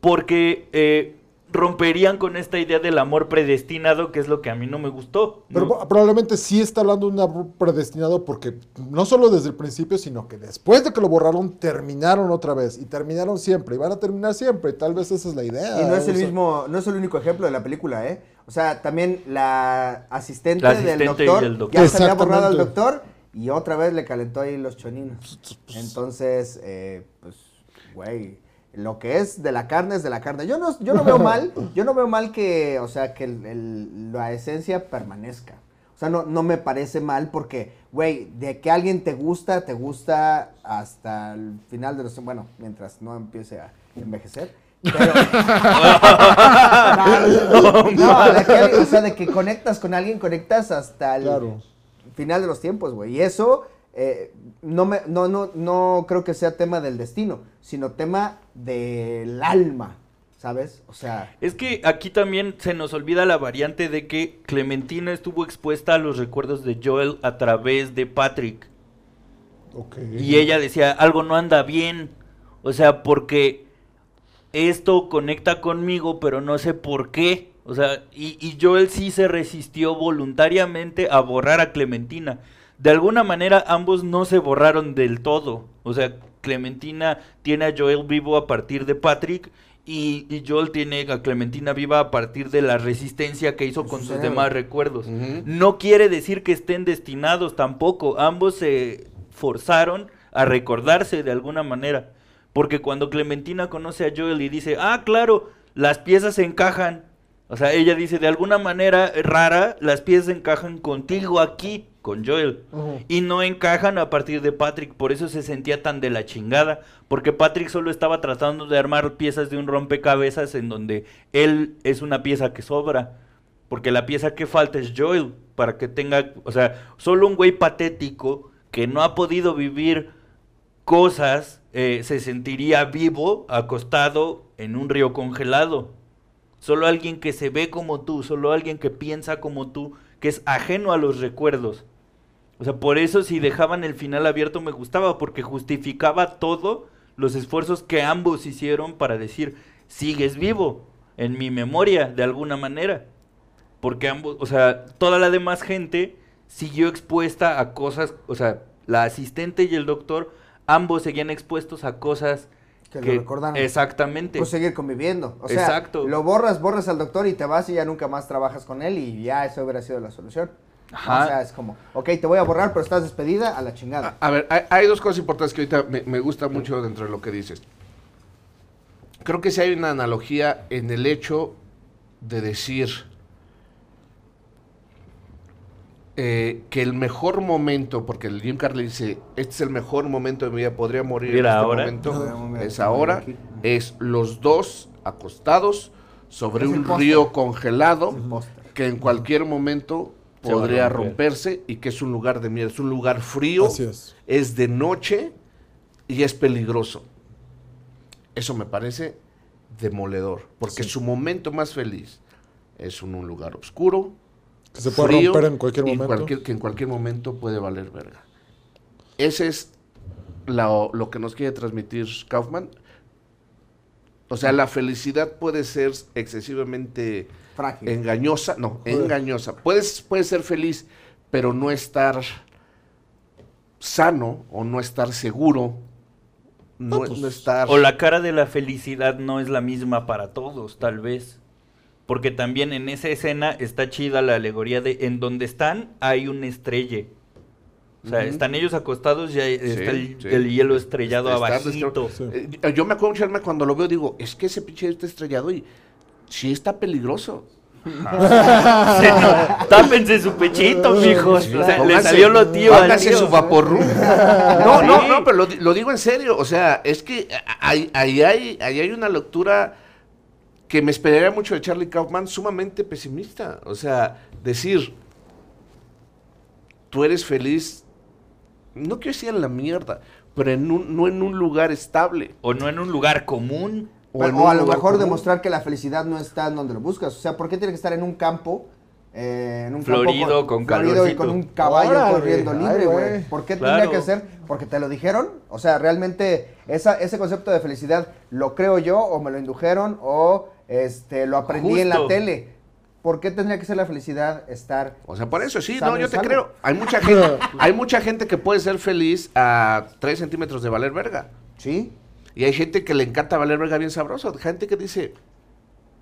Porque eh, romperían con esta idea del amor predestinado, que es lo que a mí no me gustó. Pero probablemente sí está hablando de un amor predestinado porque no solo desde el principio, sino que después de que lo borraron, terminaron otra vez. Y terminaron siempre. Y van a terminar siempre. Tal vez esa es la idea. Y no es o el sea, mismo, no es el único ejemplo de la película, ¿eh? O sea, también la asistente, La asistente del, doctor, y el doctor. ya se había borrado al doctor y otra vez le calentó ahí los choninos. Entonces, eh, pues, güey, lo que es de la carne es de la carne. Yo no, yo no veo mal, yo no veo mal que, o sea, que el- el- la esencia permanezca. O sea, no, no me parece mal porque, güey, de que alguien te gusta, te gusta hasta el final de los... Bueno, mientras no empiece a envejecer. Pero, no, no, de que o sea, de que conectas con alguien, conectas hasta el Claro. Final de los tiempos, güey. Y eso eh, no, me, no, no, no creo que sea tema del destino, sino tema del alma, ¿sabes? O sea, Es que aquí también se nos olvida la variante de que Clementina estuvo expuesta a los recuerdos de Joel a través de Patrick. Ok. Y ella decía, algo no anda bien. O sea, porque esto conecta conmigo, pero no sé por qué. O sea, y, y Joel sí se resistió voluntariamente a borrar a Clementina. De alguna manera ambos no se borraron del todo. O sea, Clementina tiene a Joel vivo a partir de Patrick y, y Joel tiene a Clementina viva a partir de la resistencia que hizo con sus demás recuerdos. No quiere decir que estén destinados tampoco. Ambos se forzaron a recordarse de alguna manera. Porque cuando Clementina conoce a Joel y dice, ah, claro, las piezas se encajan. O sea, ella dice, de alguna manera rara, las piezas encajan contigo aquí, con Joel. Y no encajan a partir de Patrick. Por eso se sentía tan de la chingada. Porque Patrick solo estaba tratando de armar piezas de un rompecabezas en donde él es una pieza que sobra. Porque la pieza que falta es Joel. Para que tenga, o sea, solo un güey patético que no ha podido vivir cosas eh, se sentiría vivo acostado en un río congelado. Solo alguien que se ve como tú, solo alguien que piensa como tú, que es ajeno a los recuerdos. O sea, por eso si dejaban el final abierto me gustaba, porque justificaba todo los esfuerzos que ambos hicieron para decir, sigues vivo en mi memoria de alguna manera. Porque ambos, o sea, toda la demás gente siguió expuesta a cosas, o sea, la asistente y el doctor, ambos seguían expuestos a cosas Que lo recordaran. Exactamente. Pues seguir conviviendo. O sea, Exacto. lo borras, borras al doctor y te vas y ya nunca más trabajas con él y ya eso hubiera sido la solución. Ajá. O sea, es como, ok, te voy a borrar, pero estás despedida a la chingada. A, a ver, hay, hay dos cosas importantes que ahorita me, me gusta mucho dentro de lo que dices. Creo que sí hay una analogía en el hecho de decir eh, que el mejor momento, porque el Jim Carrey dice, este es el mejor momento de mi vida, podría morir en Mira, este ahora. momento, No, es ahora, es los dos acostados sobre un río congelado que en cualquier momento Se podría romper. romperse y que es un lugar de miedo, es un lugar frío, Así es. es de noche y es peligroso. Eso me parece demoledor, porque Sí. su momento más feliz es en un lugar oscuro, Que se puede frío, romper en cualquier momento. cualquier- que en cualquier momento puede valer verga. Ese es la- lo que nos quiere transmitir Kaufman. O sea, la felicidad puede ser excesivamente Frágil. engañosa, no, Joder. engañosa. Puedes, puedes ser feliz, pero no estar sano o no estar seguro, no, pues, no estar... O la cara de la felicidad no es la misma para todos, tal vez. Porque también en esa escena está chida la alegoría de en donde están hay un estrella. O sea, están ellos acostados y ahí está el, sí. el hielo estrellado Está- abajito. Sí. Eh, yo me acuerdo mucho Alma, cuando lo veo, digo, es que ese pinche está estrellado y sí está peligroso. Se no- tápense su pechito, mijos. O sea, le salió lo tío tío. su vaporru. No, Sí. no, no, pero lo, di- lo digo en serio. O sea, es que ahí ahí hay, ahí hay una lectura que me esperaría mucho de Charlie Kaufman, sumamente pesimista. O sea, decir, tú eres feliz, no quiero decir en la mierda, pero en un- no en un lugar estable. O no en un lugar común. O, a lo mejor común. demostrar que la felicidad no está en donde lo buscas. O sea, ¿por qué tiene que estar en un campo? eh, en un Florido, campo con florido y con un caballo Órale, corriendo libre, güey. güey. ¿Por qué Claro. tendría que ser? ¿Porque te lo dijeron? O sea, realmente esa, ese concepto de felicidad lo creo yo o me lo indujeron o este lo aprendí en la tele. ¿Por qué tendría que ser la felicidad estar O sea, por eso sí, no, yo te salvo. creo. Hay mucha gente, hay mucha gente que puede ser feliz a 3 centímetros de valer verga. ¿Sí? Y hay gente que le encanta valer verga bien sabroso. Gente que dice,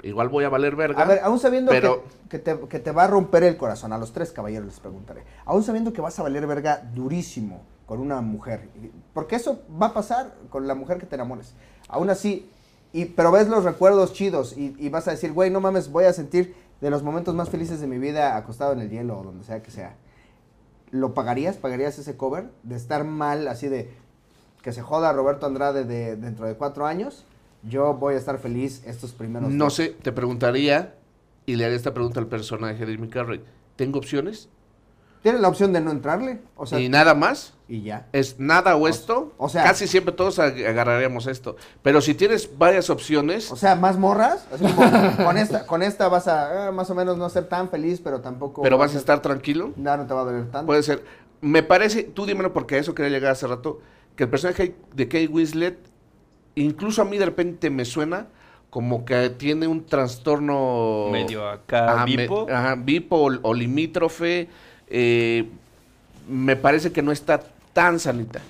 igual voy a valer verga. A ver, aún sabiendo pero- que, que te, que te va a romper el corazón, a los tres caballeros les preguntaré, aún sabiendo que vas a valer verga durísimo con una mujer, porque eso va a pasar con la mujer que te enamores, aún así, y, pero ves los recuerdos chidos y, y vas a decir, güey, no mames, voy a sentir de los momentos más felices de mi vida acostado en el hielo o donde sea que sea. ¿Lo pagarías? ¿Pagarías ese cover? De estar mal, así de que se joda Roberto Andrade de, dentro de cuatro años. Yo voy a estar feliz estos primeros No sé, te preguntaría, y le haría esta pregunta al personaje de Jimmy Carrey. ¿Tengo opciones? Tienes la opción de no entrarle, o sea, ¿Y nada más? y ya. ¿Es nada o esto? o sea- Casi siempre todos ag- agarraríamos esto. Pero si tienes varias opciones, O sea, más morras, así como, con esta, con esta vas a eh, más o menos no ser tan feliz, pero tampoco. pero vas a estar tranquilo. No, no te va a doler tanto. Puede ser. Me parece, tú dímelo porque a eso quería llegar hace rato, que el personaje de Kate Winslet, incluso a mí de repente me suena como que tiene un trastorno... Medio acá, Ajá, me- bipo. ajá, bipo o, o limítrofe. Eh, me parece que no está tan sanita.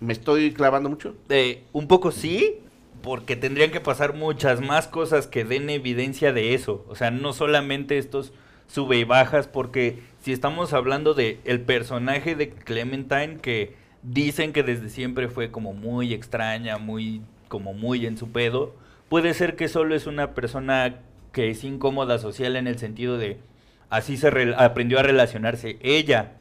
¿Me estoy clavando mucho? Eh, un poco sí, porque tendrían que pasar muchas más cosas que den evidencia de eso. O sea, no solamente estos sube y bajas porque si estamos hablando de el personaje de Clementine que dicen que desde siempre fue como muy extraña, muy como muy en su pedo, puede ser que solo es una persona que es incómoda social en el sentido de así se aprendió a relacionarse ella,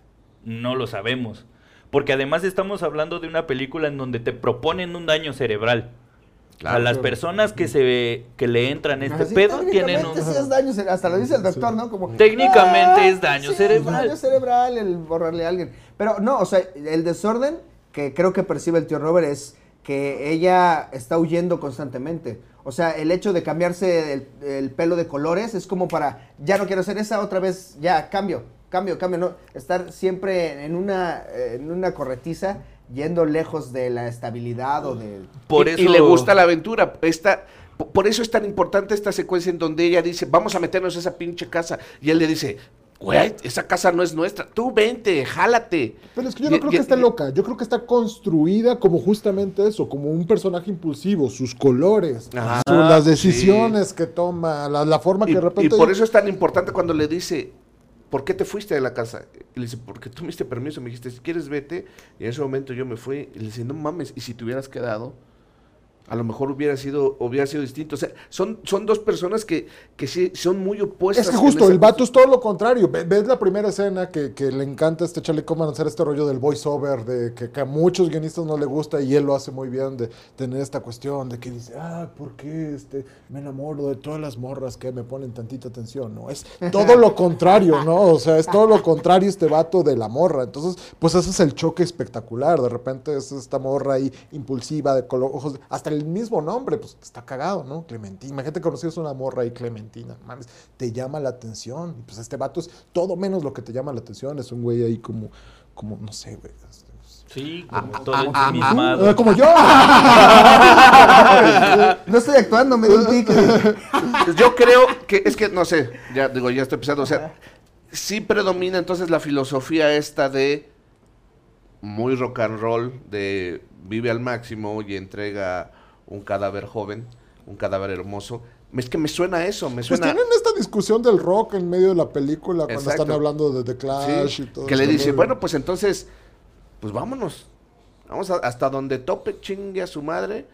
no lo sabemos. Porque además estamos hablando de una película en donde te proponen un daño cerebral. Claro. a las personas que se que le entran este Así, pedo tienen un técnicamente sí es daño hasta lo dice el doctor, ¿no? Como, Técnicamente es daño sí, cerebral. daño cerebral el borrarle a alguien. Pero no, o sea, el desorden que creo que percibe el tío Robert es que ella está huyendo constantemente. O sea, el hecho de cambiarse el, el pelo de colores es como para, ya no quiero hacer esa, otra vez, ya, cambio, cambio, cambio, no, estar siempre en una, en una corretiza, yendo lejos de la estabilidad o de... Por y, eso y le gusta la aventura. Esta, po- por eso es tan importante esta secuencia en donde ella dice, vamos a meternos a esa pinche casa. Y él le dice, güey, esa casa no es nuestra. Tú vente, jálate. Pero es que yo Y- no creo y- que esté y- loca. Yo creo que está construida como justamente eso, como un personaje impulsivo, sus colores, su- las Sí. decisiones que toma, la, la forma Y, que de y repente. por eso es tan importante cuando le dice, ¿por qué te fuiste de la casa? Y le dice, porque tú me diste permiso, me dijiste, si quieres vete. Y en ese momento yo me fui. Y le dice, no mames, y si te hubieras quedado, a lo mejor hubiera sido, hubiera sido distinto. O sea, son, son dos personas que, que sí son muy opuestas. Es que justo, el vato es todo lo contrario. Ve- Ves la primera escena que, que le encanta a este Charlie Kaufman hacer este rollo del voiceover, de que, que a muchos guionistas no le gusta y él lo hace muy bien, de tener esta cuestión de que dice, ah, ¿por qué este, me enamoro de todas las morras que me ponen tantita atención? No, es todo lo contrario, ¿no? O sea, es todo lo contrario este vato de la morra. Entonces, pues ese es el choque espectacular. De repente es esta morra ahí impulsiva, de color, ojos, hasta el mismo nombre, pues está cagado, ¿no? Clementina. Imagínate conocías una morra ahí, Clementina. Mames, te llama la atención. Y pues este vato es todo menos lo que te llama la atención. Es un güey ahí como, como no sé, güey. este, pues, Sí, como Ah, todo ah, ah, ensimismado. ah, como yo. No estoy actuando, me dio un tic. Yo creo que, es que, no sé, ya digo, ya estoy pensando, o sea, sí predomina entonces la filosofía esta de muy rock and roll, de vive al máximo y entrega un cadáver joven, un cadáver hermoso. Es que me suena eso, me Pues suena... tienen esta discusión del rock en medio de la película cuando Exacto. están hablando de The Clash Sí, y todo que le ese dice, bueno, pues entonces, pues vámonos. Vamos a- hasta donde tope chingue a su madre.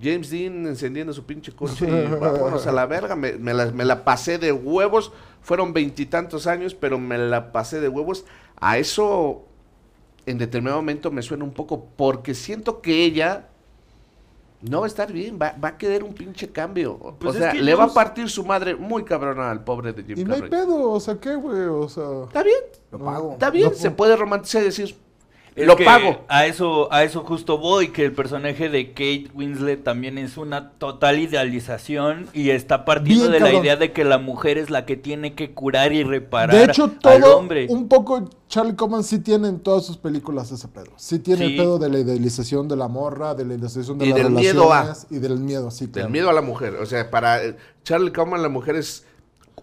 James Dean encendiendo su pinche coche y vámonos a la verga. Me, me la, me la pasé de huevos. Fueron veintitantos años, pero me la pasé de huevos. A eso, en determinado momento, me suena un poco, porque siento que ella no va a estar bien. Va, va a querer un pinche cambio. Pues o es sea, le va a partir su madre muy cabrona al pobre de Jim Y no hay Carrey. pedo, o sea, ¿qué, güey? O sea... Está bien. Lo pago. Está bien, No, se puede romantizar y decir, lo pago. A eso, a eso justo voy, que el personaje de Kate Winslet también es una total idealización y está partiendo Bien, de la idea de que la mujer es la que tiene que curar y reparar De hecho, al todo, hombre. un poco, Charlie Kaufman sí tiene en todas sus películas ese pedo. Sí tiene Sí. el pedo de la idealización de la morra, de la idealización de Y las del miedo a. y del miedo, sí, claro. Del miedo a la mujer. O sea, para eh, Charlie Kaufman la mujer es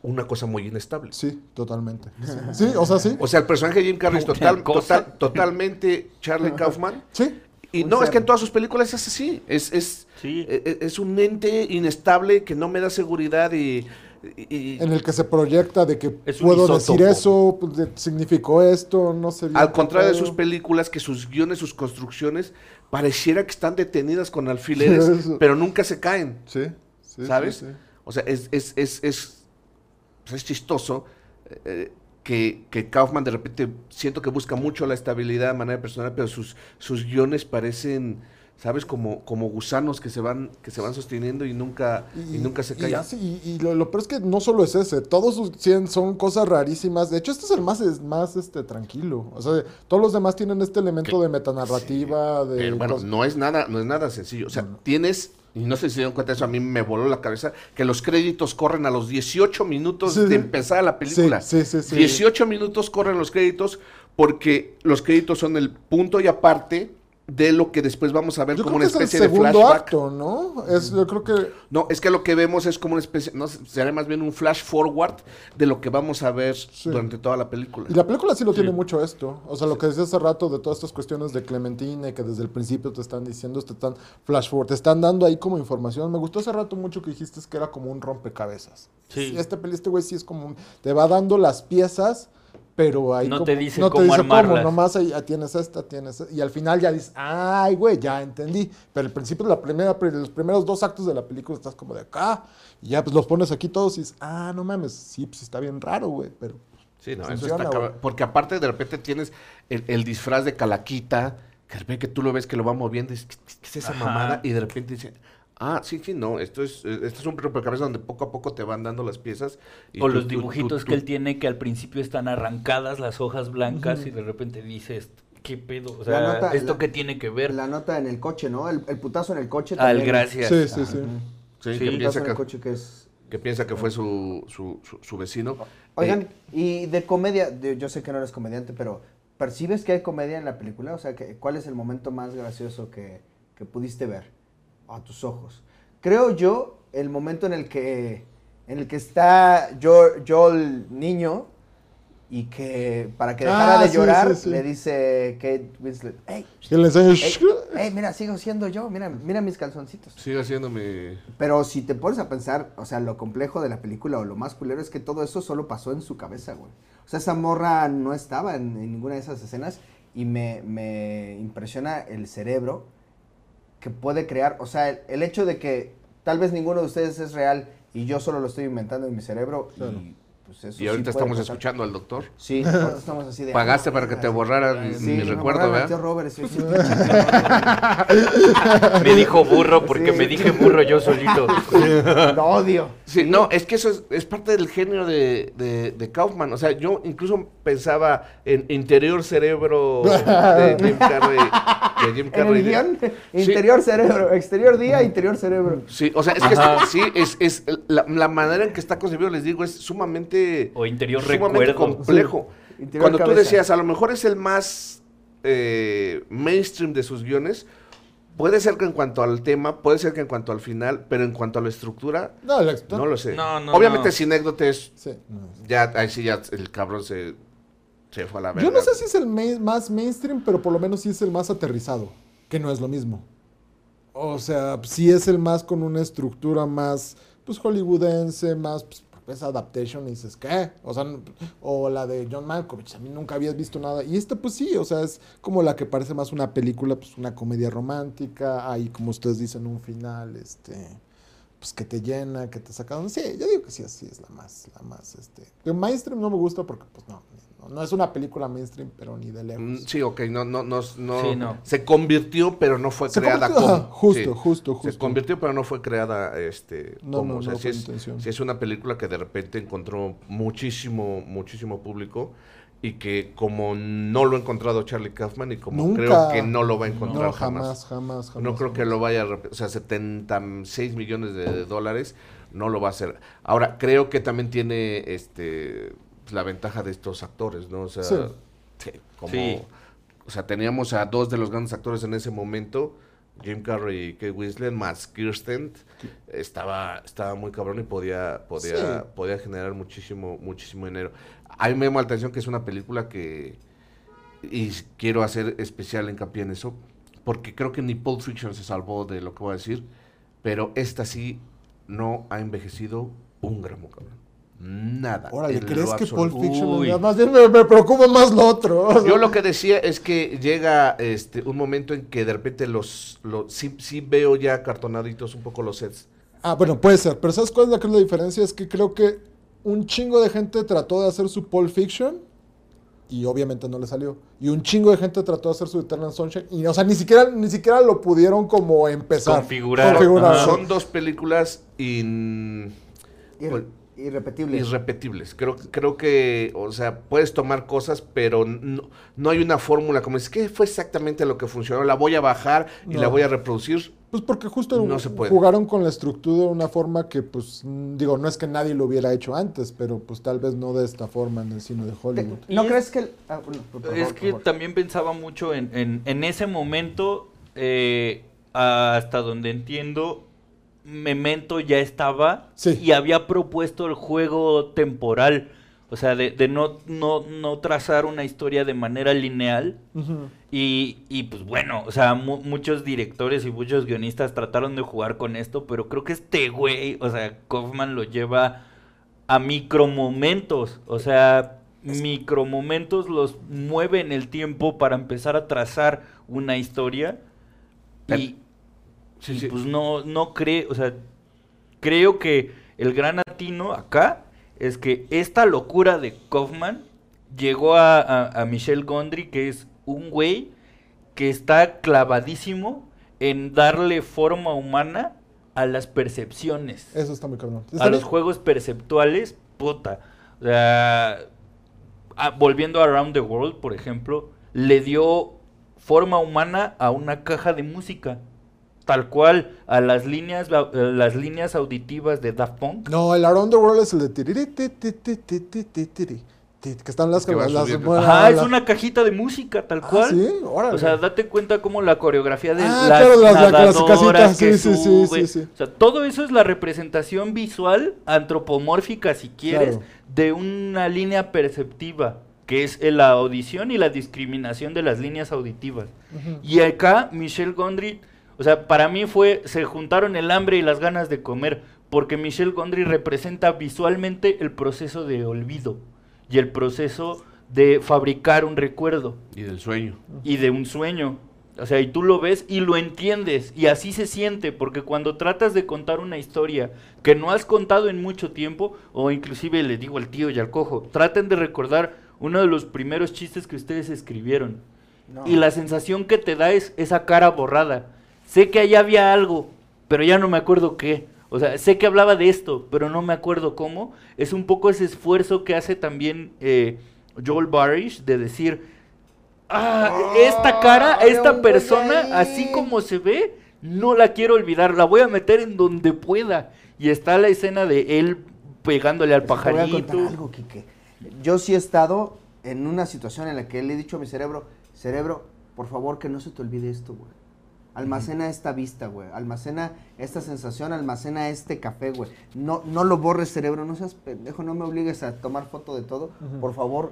una cosa muy inestable. Sí, totalmente. Sí, o sea, sí. O sea, el personaje de Jim Carrey es total, totalmente Charlie Kaufman. Sí. Y no, es que en todas sus películas es así. Es, es, Sí. e- e- es un ente inestable que no me da seguridad y... y- y- En el que se proyecta de que Es puedo isótopo. decir eso, pues, de- significó esto, no sé al contrario de sus películas, que sus guiones, sus construcciones, pareciera que están detenidas con alfileres, pero nunca se caen. Sí, sí, ¿Sabes? sí, sí. O sea, es, es, es, es, pues, es chistoso eh, que, que Kaufman de repente siento que busca mucho la estabilidad de manera personal, pero sus, sus guiones parecen, ¿sabes? Como, como gusanos que se van, que se van sosteniendo y nunca, y, nunca se y caen. así- y- y lo, lo peor es que no solo es ese, todos sus 100 son cosas rarísimas. De hecho, este es el más, es más este, tranquilo. O sea, todos los demás tienen este elemento de metanarrativa, de... Pero bueno, no es nada, no es nada sencillo. O sea, tienes, y no sé si se dieron cuenta de eso, a mí me voló la cabeza, que los créditos corren a los 18 minutos Sí, de empezar la película. Sí, sí, sí, sí. 18 minutos corren los créditos porque los créditos son el punto y aparte de lo que después vamos a ver Yo como creo una que es el especie de segundo flashback. acto, ¿no? Es, yo creo que No, es que lo que vemos es como una especie, no, sé, será más bien un flash forward de lo que vamos a ver durante toda la película. Y la película sí lo tiene mucho esto. O sea, lo que decía hace rato de todas estas cuestiones de Clementina y que desde el principio te están diciendo, te están flash forward, te están dando ahí como información. Me gustó hace rato mucho que dijiste que era como un rompecabezas. Sí. Este peli, este güey sí es como un, te va dando las piezas, pero ahí No como- te dice no te cómo dice armarlas. nomás ahí ah, tienes esta, tienes esta, y al final ya dices, ay, güey, ya entendí. Pero al principio, la primera, los primeros dos actos de la película estás como de acá, y ya pues los pones aquí todos y dices, ah, no mames, sí, pues está bien raro, güey, pero... Sí, no, eso está cabrón. güey. Porque aparte de repente tienes el, el disfraz de Calaquita, que de repente que tú lo ves que lo va moviendo, y dices, ¿qué, qué es esa Ajá. mamada? Y de repente dice, ah, sí, sí, no, esto es, eh, esto es un rompecabezas donde poco a poco te van dando las piezas. y O tú- los tú- dibujitos tú- que él tiene que al principio están arrancadas las hojas blancas y de repente dices, ¿qué pedo? O sea, nota- ¿esto la- qué tiene que ver? La nota en el coche, ¿no? El, el putazo en el coche. Al también. gracias. Sí, sí, sí. Sí, Sí. que piensa en el que, coche que es... que piensa que fue su, su, su- su vecino. Oigan, Eh, y de comedia, de- yo sé que no eres comediante, pero ¿percibes que hay comedia en la película? O sea, que, ¿cuál es el momento más gracioso que, que pudiste ver a tus ojos? Creo yo el momento en el que, en el que está yo, yo el niño y que para que dejara Ah, de sí, llorar sí, sí. le dice Kate Winslet, hey, hey, hey, mira, sigo siendo yo, mira, mira mis calzoncitos. sigue haciendo mi... Pero si te pones a pensar, o sea, lo complejo de la película o lo más culero es que todo eso solo pasó en su cabeza, güey. O sea, esa morra no estaba en, en ninguna de esas escenas y me, me impresiona el cerebro que puede crear, o sea, el, el hecho de que tal vez ninguno de ustedes es real y yo solo lo estoy inventando en mi cerebro y pues eso Y sí ahorita estamos pasar. escuchando al doctor. Sí, ahorita estamos así de... Pagaste para que te vergas. borrara mi, Sí, mi me recuerdo, ¿verdad? Robert, soy- Me dijo burro porque Sí. me dije burro yo solito. Lo odio. Sí, no, es que eso es, es parte del genio de, de, de Kaufman. O sea, yo incluso pensaba en interior cerebro de Jim Carrey. De Jim En Carrey. el guion, interior cerebro, exterior día, interior cerebro. Sí, o sea, es que es- sí, es, es la, la manera en que está concebido, les digo, es sumamente, O interior sumamente recuerdo. complejo. Sí. Interior Cuando tú decías, a lo mejor es el más eh, mainstream de sus guiones, puede ser que en cuanto al tema, puede ser que en cuanto al final, pero en cuanto a la estructura, No, la- no lo sé. No, no, Obviamente, no. sin anécdotas, Sí, ya, ahí sí, ya el cabrón se, se fue a la verga. Yo no sé si es el main- más mainstream, pero por lo menos sí es el más aterrizado, que no es lo mismo. O sea, sí es el más con una estructura más, pues, hollywoodense, más, pues, es adaptation y dices, ¿qué? O sea, o la de John Malkovich, a mí nunca habías visto nada. Y esta, pues sí, o sea, es como la que parece más una película, pues, una comedia romántica, ahí, como ustedes dicen, un final, este, pues, que te llena, que te saca... Sí, yo digo que sí, así es la más, la más, este... De mainstream no me gusta porque, pues, no, no, no es una película mainstream, pero ni de lejos. Mm, Sí, ok, no, no, no, no, Sí, no. Se convirtió, pero no fue Se creada como. justo, sí. justo, Se justo. convirtió, pero no fue creada este, No, como. no, o sea, no fue es, una película que de repente encontró muchísimo, muchísimo público y que como no lo ha encontrado Charlie Kaufman y como Nunca. creo que no lo va a encontrar No, jamás. jamás, jamás, jamás. No creo que lo vaya a... O sea, 76 millones de dólares no lo va a hacer. Ahora, creo que también tiene este la ventaja de estos actores, ¿no? O sea, Sí. sí, como... Sí. O sea, teníamos a dos de los grandes actores en ese momento, Jim Carrey y Kate Winslet, más Kirsten. Estaba, estaba muy cabrón y podía, podía, Sí. podía generar muchísimo, muchísimo dinero. A mí me llama la atención que es una película que... Y quiero hacer especial hincapié en eso, porque creo que ni Pulp Fiction se salvó de lo que voy a decir, pero esta sí no ha envejecido un gramo, cabrón. Nada. Órale, ¿crees que. Pulp Fiction? Uy. Más bien me, me preocupa más lo otro. o sea. Yo lo que decía es que llega este un momento en que de repente los, los sí, sí veo ya cartonaditos un poco los sets. Ah, bueno, puede ser. Pero ¿sabes cuál es la, la diferencia? Es que creo que un chingo de gente trató de hacer su Pulp Fiction y obviamente no le salió. Y un chingo de gente trató de hacer su Eternal Sunshine y, o sea, ni siquiera, ni siquiera lo pudieron como empezar. Configurar. Son dos películas in- Pues, irrepetible. irrepetibles. Creo, creo que, o sea, puedes tomar cosas, pero no, no hay una fórmula como es que fue exactamente lo que funcionó. La voy a bajar y No. la voy a reproducir. Pues porque justo No se puede. jugaron con la estructura de una forma que, pues, digo, no es que nadie lo hubiera hecho antes, pero pues tal vez no de esta forma en el cine de Hollywood. ¿No es- crees que el- ah, favor, es que favor. también pensaba mucho en, en- en ese momento, eh, hasta donde entiendo, Memento ya estaba Sí. y había propuesto el juego temporal. O sea, de, de no, no, no trazar una historia de manera lineal. Y, y, pues bueno, o sea, mu- muchos directores y muchos guionistas trataron de jugar con esto, pero creo que este güey, o sea, Kaufman lo lleva a micromomentos, o sea, micromomentos los mueve en el tiempo para empezar a trazar una historia. Y, Sí, y, sí. pues no, no creo, o sea, creo que el gran atino acá es que esta locura de Kaufman llegó a, a, a Michel Gondry, que es un güey que está clavadísimo en darle forma humana a las percepciones, Eso está muy cabrón. a los juegos perceptuales, puta. O sea, ah, volviendo a Around the World, por ejemplo, le dio forma humana a una caja de música. Tal cual a las líneas, a- las líneas auditivas de Daft Punk. No, el Around the World es el de tiriri, que están las Que las- Ajá, es una cajita de música, tal Ah, cual. sí, órale. O sea, date cuenta cómo la coreografía de Ah, las claro, las- sí, sí, sí, sube. sí, sí. O sea, todo eso es la representación visual, antropomórfica, si quieres, Claro. de una línea perceptiva, que es la audición y la discriminación de las líneas auditivas. Y acá, Michel Gondry, o sea, para mí fue, se juntaron el hambre y las ganas de comer, porque Michel Gondry representa visualmente el proceso de olvido y el proceso de fabricar un recuerdo Y del sueño. y de un sueño. O sea, y tú lo ves y lo entiendes. Y así se siente, porque cuando tratas de contar una historia que no has contado en mucho tiempo, o inclusive le digo al tío y al cojo, traten de recordar uno de los primeros chistes que ustedes escribieron. No. Y la sensación que te da es esa cara borrada. Sé que allá había algo, pero ya no me acuerdo qué. O sea, sé que hablaba de esto, pero no me acuerdo cómo. Es un poco ese esfuerzo que hace también eh, Joel Barish de decir, ah, esta cara, Ay, un esta persona, ahí". así como se ve, no la quiero olvidar, la voy a meter en donde pueda. Y está la escena de él pegándole al Te voy a contar pajarito. algo, Quique. Yo sí he estado en una situación en la que le he dicho a mi cerebro, cerebro, por favor que no se te olvide esto, güey. Almacena esta vista, güey. Almacena esta sensación, almacena este café, güey. No, no lo borres, cerebro. No seas pendejo, no me obligues a tomar foto de todo. Por favor,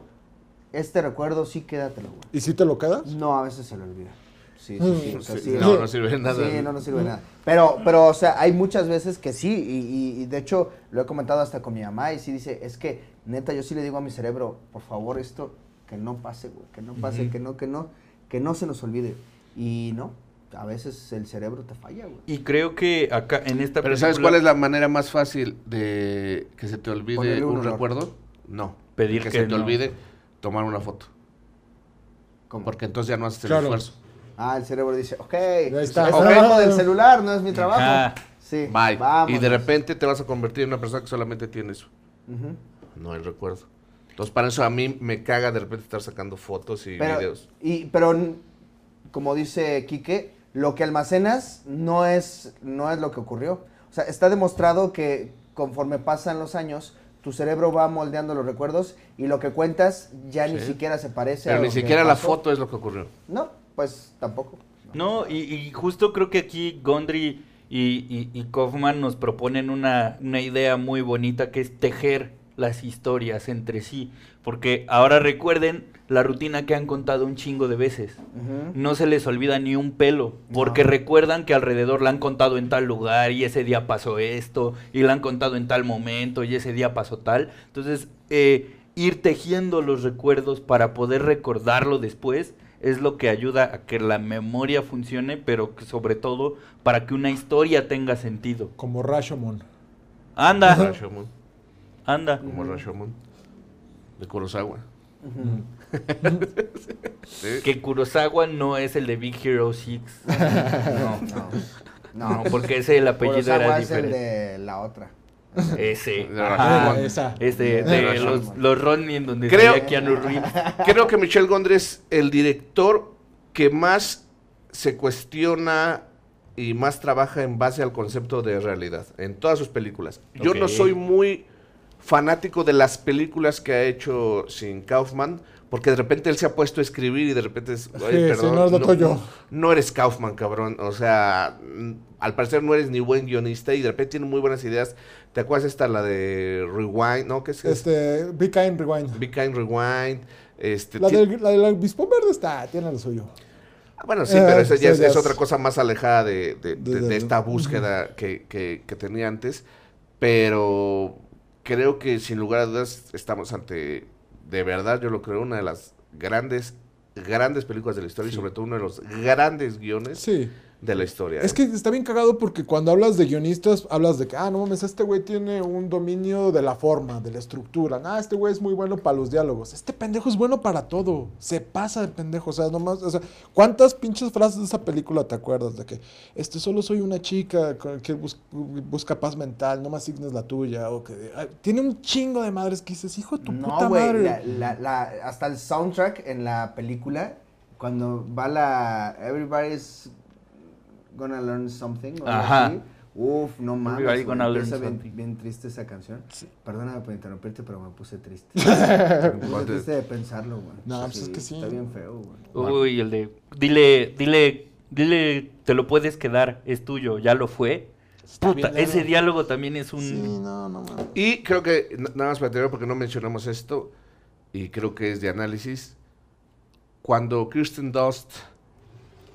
este recuerdo sí quédatelo, güey. ¿Y si te lo quedas? No, a veces se le olvida. Sí, sí, sí. o sea, Sí, sí, no, no sirve de nada. Sí, no, no sirve de nada. Pero, pero, o sea, hay muchas veces que sí, y, y- y de hecho lo he comentado hasta con mi mamá, y sí dice, es que, neta, yo sí le digo a mi cerebro, por favor, esto, que no pase, güey, que no pase, que no, que no, que no se nos olvide. Y no, a veces el cerebro te falla, güey. Y creo que acá en esta Pero ¿sabes cuál es la manera más fácil de que se te olvide un recuerdo? No. Pedir que, que se te olvide tomar una foto. ¿Cómo? Porque entonces ya no haces el Claro. esfuerzo. Ah, el cerebro dice, ok, está. es trabajo del celular, no es mi trabajo. Ajá. Sí, Bye. Y de repente te vas a convertir en una persona que solamente tiene eso. No el recuerdo. Entonces, para eso a mí me caga de repente estar sacando fotos y pero, videos. Y, pero, como dice Quique, lo que almacenas no es, no es lo que ocurrió. O sea, está demostrado que conforme pasan los años, tu cerebro va moldeando los recuerdos y lo que cuentas ya ni siquiera se parece a Pero lo ni que siquiera la pasó. foto es lo que ocurrió. No, pues tampoco. No, y, y justo creo que aquí Gondry y, y, y Kaufman nos proponen una, una idea muy bonita que es tejer las historias entre sí. Porque ahora recuerden la rutina que han contado un chingo de veces. No se les olvida ni un pelo, porque recuerdan que alrededor la han contado en tal lugar y ese día pasó esto, y la han contado en tal momento y ese día pasó tal. Entonces, eh, ir tejiendo los recuerdos para poder recordarlo después es lo que ayuda a que la memoria funcione, pero que sobre todo para que una historia tenga sentido. Como Rashomon. Anda, Rashomon. anda. Como Rashomon. De Kurosawa. Sí. Que Kurosawa no es el de Big Hero 6. No, No, no, porque ese el apellido Kurosawa era es el diferente. de la otra. Ese. Ajá. Ah, esa. Este, De los, los Ronnie en donde Creo- salía Keanu Reeves. Creo que Michel Gondry es el director que más se cuestiona y más trabaja en base al concepto de realidad, en todas sus películas. Yo no soy muy fanático de las películas que ha hecho sin Kaufman, porque de repente él se ha puesto a escribir y de repente es, "Ay, Sí, sí, perdón, no, no soy yo". no eres Kaufman, cabrón. O sea, mm, al parecer no eres ni buen guionista y de repente tiene muy buenas ideas. ¿Te acuerdas esta, la de Rewind, no? ¿Qué es? Este, Be Kind Rewind. Be Kind Rewind. Este, La del, la del obispo verde está, tiene lo suyo. Ah, Bueno, sí, Eh, pero esa ya es, otra cosa más alejada de, de- De- de- de de- esta búsqueda que, que- que tenía antes. Pero creo que sin lugar a dudas estamos ante, de verdad, yo lo creo, una de las grandes, grandes películas de la historia y sobre todo uno de los grandes guiones Sí. De la historia. Es ¿eh? que está bien cagado porque cuando hablas de guionistas, hablas de que, ah, no mames, este güey tiene un dominio de la forma, de la estructura. Ah, este güey es muy bueno para los diálogos. Este pendejo es bueno para todo. Se pasa de pendejo. O sea, nomás, o sea, ¿cuántas pinches frases de esa película te acuerdas? De que, este, solo soy una chica que bus- busca paz mental, no me asignes la tuya. O que, tiene un chingo de madres que dices, hijo de tu No, puta güey, madre. la- la- la- hasta el soundtrack en la película, cuando va la Everybody's Gonna Learn Something, o Ajá. así, Uf, no mames. Empieza bien, something. bien triste esa canción. Perdóname por interrumpirte, pero me puse triste. me puse triste de pensarlo, güey. No, pues es que sí. Está bien feo, güey. Uy, el de. Dile, dile, dile, te lo puedes quedar, es tuyo, ya lo fue. Está Puta, ese largo. diálogo también es un. Sí, no, no mames. Y creo que, nada más para terminar, porque no mencionamos esto, y creo que es de análisis, cuando Kirsten Dust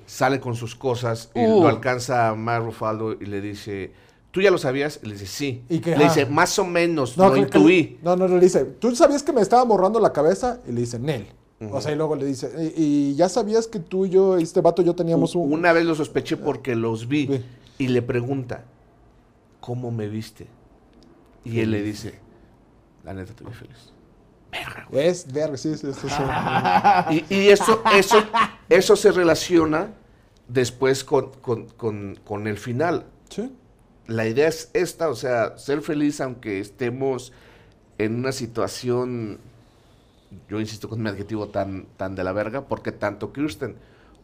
sale con sus cosas y Uh. lo alcanza Mar Rufaldo y le dice, ¿tú ya lo sabías? Y le dice, sí. ¿Y qué? Le Ah. dice, más o menos, No, lo que- que- intuí. no, no, no, le dice, ¿tú sabías que me estaba borrando la cabeza? Y le dice, Nel. O sea, y luego le dice, y, y ya sabías que tú y yo, este vato yo teníamos un... Una vez lo sospeché porque los vi. Sí. Y le pregunta, ¿cómo me viste? Y él le dice, la neta, te vi feliz. Es verga, sí, sí, sí. sí. Y, y eso, eso, eso se relaciona después con, con- con- con el final. Sí. La idea es esta, o sea, ser feliz aunque estemos en una situación, yo insisto con mi adjetivo tan, tan de la verga, porque tanto Kirsten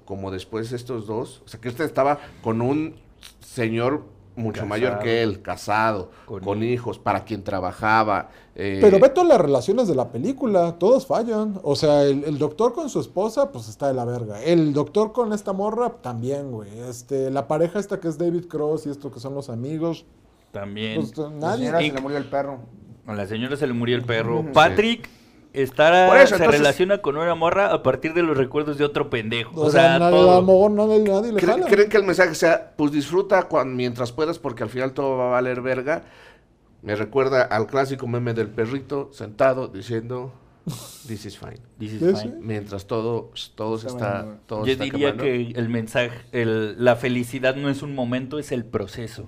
como después estos dos, o sea, Kirsten estaba con un señor mucho Casado. mayor que él, casado, con, Con hijos, para quien trabajaba. eh, Pero ve todas las relaciones de la película, todos fallan. O sea, el, el doctor con su esposa, pues está de la verga. El doctor con esta morra, también, güey. Este, la pareja esta que es David Cross y esto que son los amigos. También. Pues La nadie. señora se le murió el perro. A la señora se le murió el perro. Patrick estará, Por eso, se entonces- relaciona con una morra a partir de los recuerdos de otro pendejo. O, sea, nadie, todo. a lo mejor nadie, nadie le ¿Creen, jala. creen que el mensaje sea, pues disfruta cuan- mientras puedas porque al final todo va a valer verga? Me recuerda al clásico meme del perrito sentado diciendo, this is fine. This is Sí, fine. sí. Mientras todo, todo se Está está, bueno. todo Yo está diría acabando. que el mensaje, el- la felicidad no es un momento, es el proceso.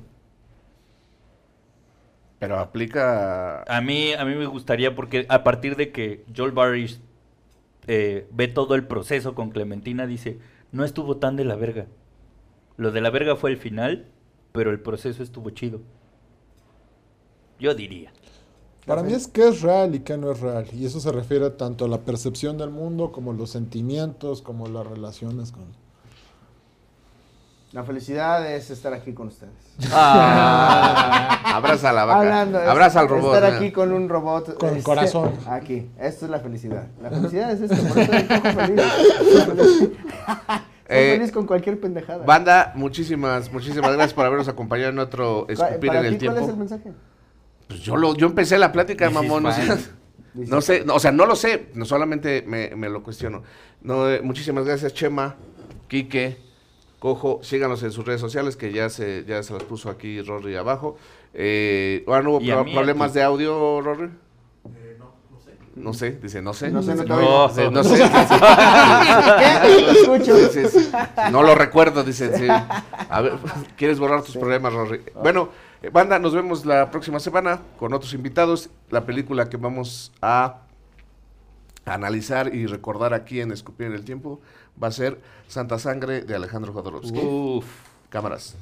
Pero aplica... A mí, a mí me gustaría porque a partir de que Joel Barish eh, ve todo el proceso con Clementina, dice, no estuvo tan de la verga. Lo de la verga fue el final, pero el proceso estuvo chido. Yo diría. Para mí es que es real y que no es real. Y eso se refiere tanto a la percepción del mundo como los sentimientos, como las relaciones con... La felicidad es estar aquí con ustedes. Ah, abraza a la vaca. Hablando, es abraza al robot. Estar aquí con un robot. Con este, corazón. Aquí. Esto es la felicidad. La felicidad es esto. Por eso soy poco feliz. Soy feliz. Soy Eh, feliz con cualquier pendejada. Banda, muchísimas, muchísimas gracias por habernos acompañado en otro ¿Cuál- Escupir para en el ti, ¿Cuál es el Tiempo. mensaje? Pues yo, lo, yo empecé la plática, mamón. No sé, no, o sea, no lo sé, no solamente me, me lo cuestiono. No, eh, muchísimas gracias, Chema, Quique, Cojo, síganos en sus redes sociales, que ya se, ya se las puso aquí Rory abajo. Eh, ahora no hubo pro- mí problemas de audio, Rory. no sé. dice, no sé. No sé, no te No. Dice, no sé. Lo escucho. Dice, sí, no lo recuerdo, dice. sí. A ver, ¿quieres borrar tus problemas, Rory? Bueno, eh, banda, nos vemos la próxima semana con otros invitados. La película que vamos a analizar y recordar aquí en Escupir en el Tiempo va a ser Santa Sangre de Alejandro Jodorowsky. Uf. Cámaras.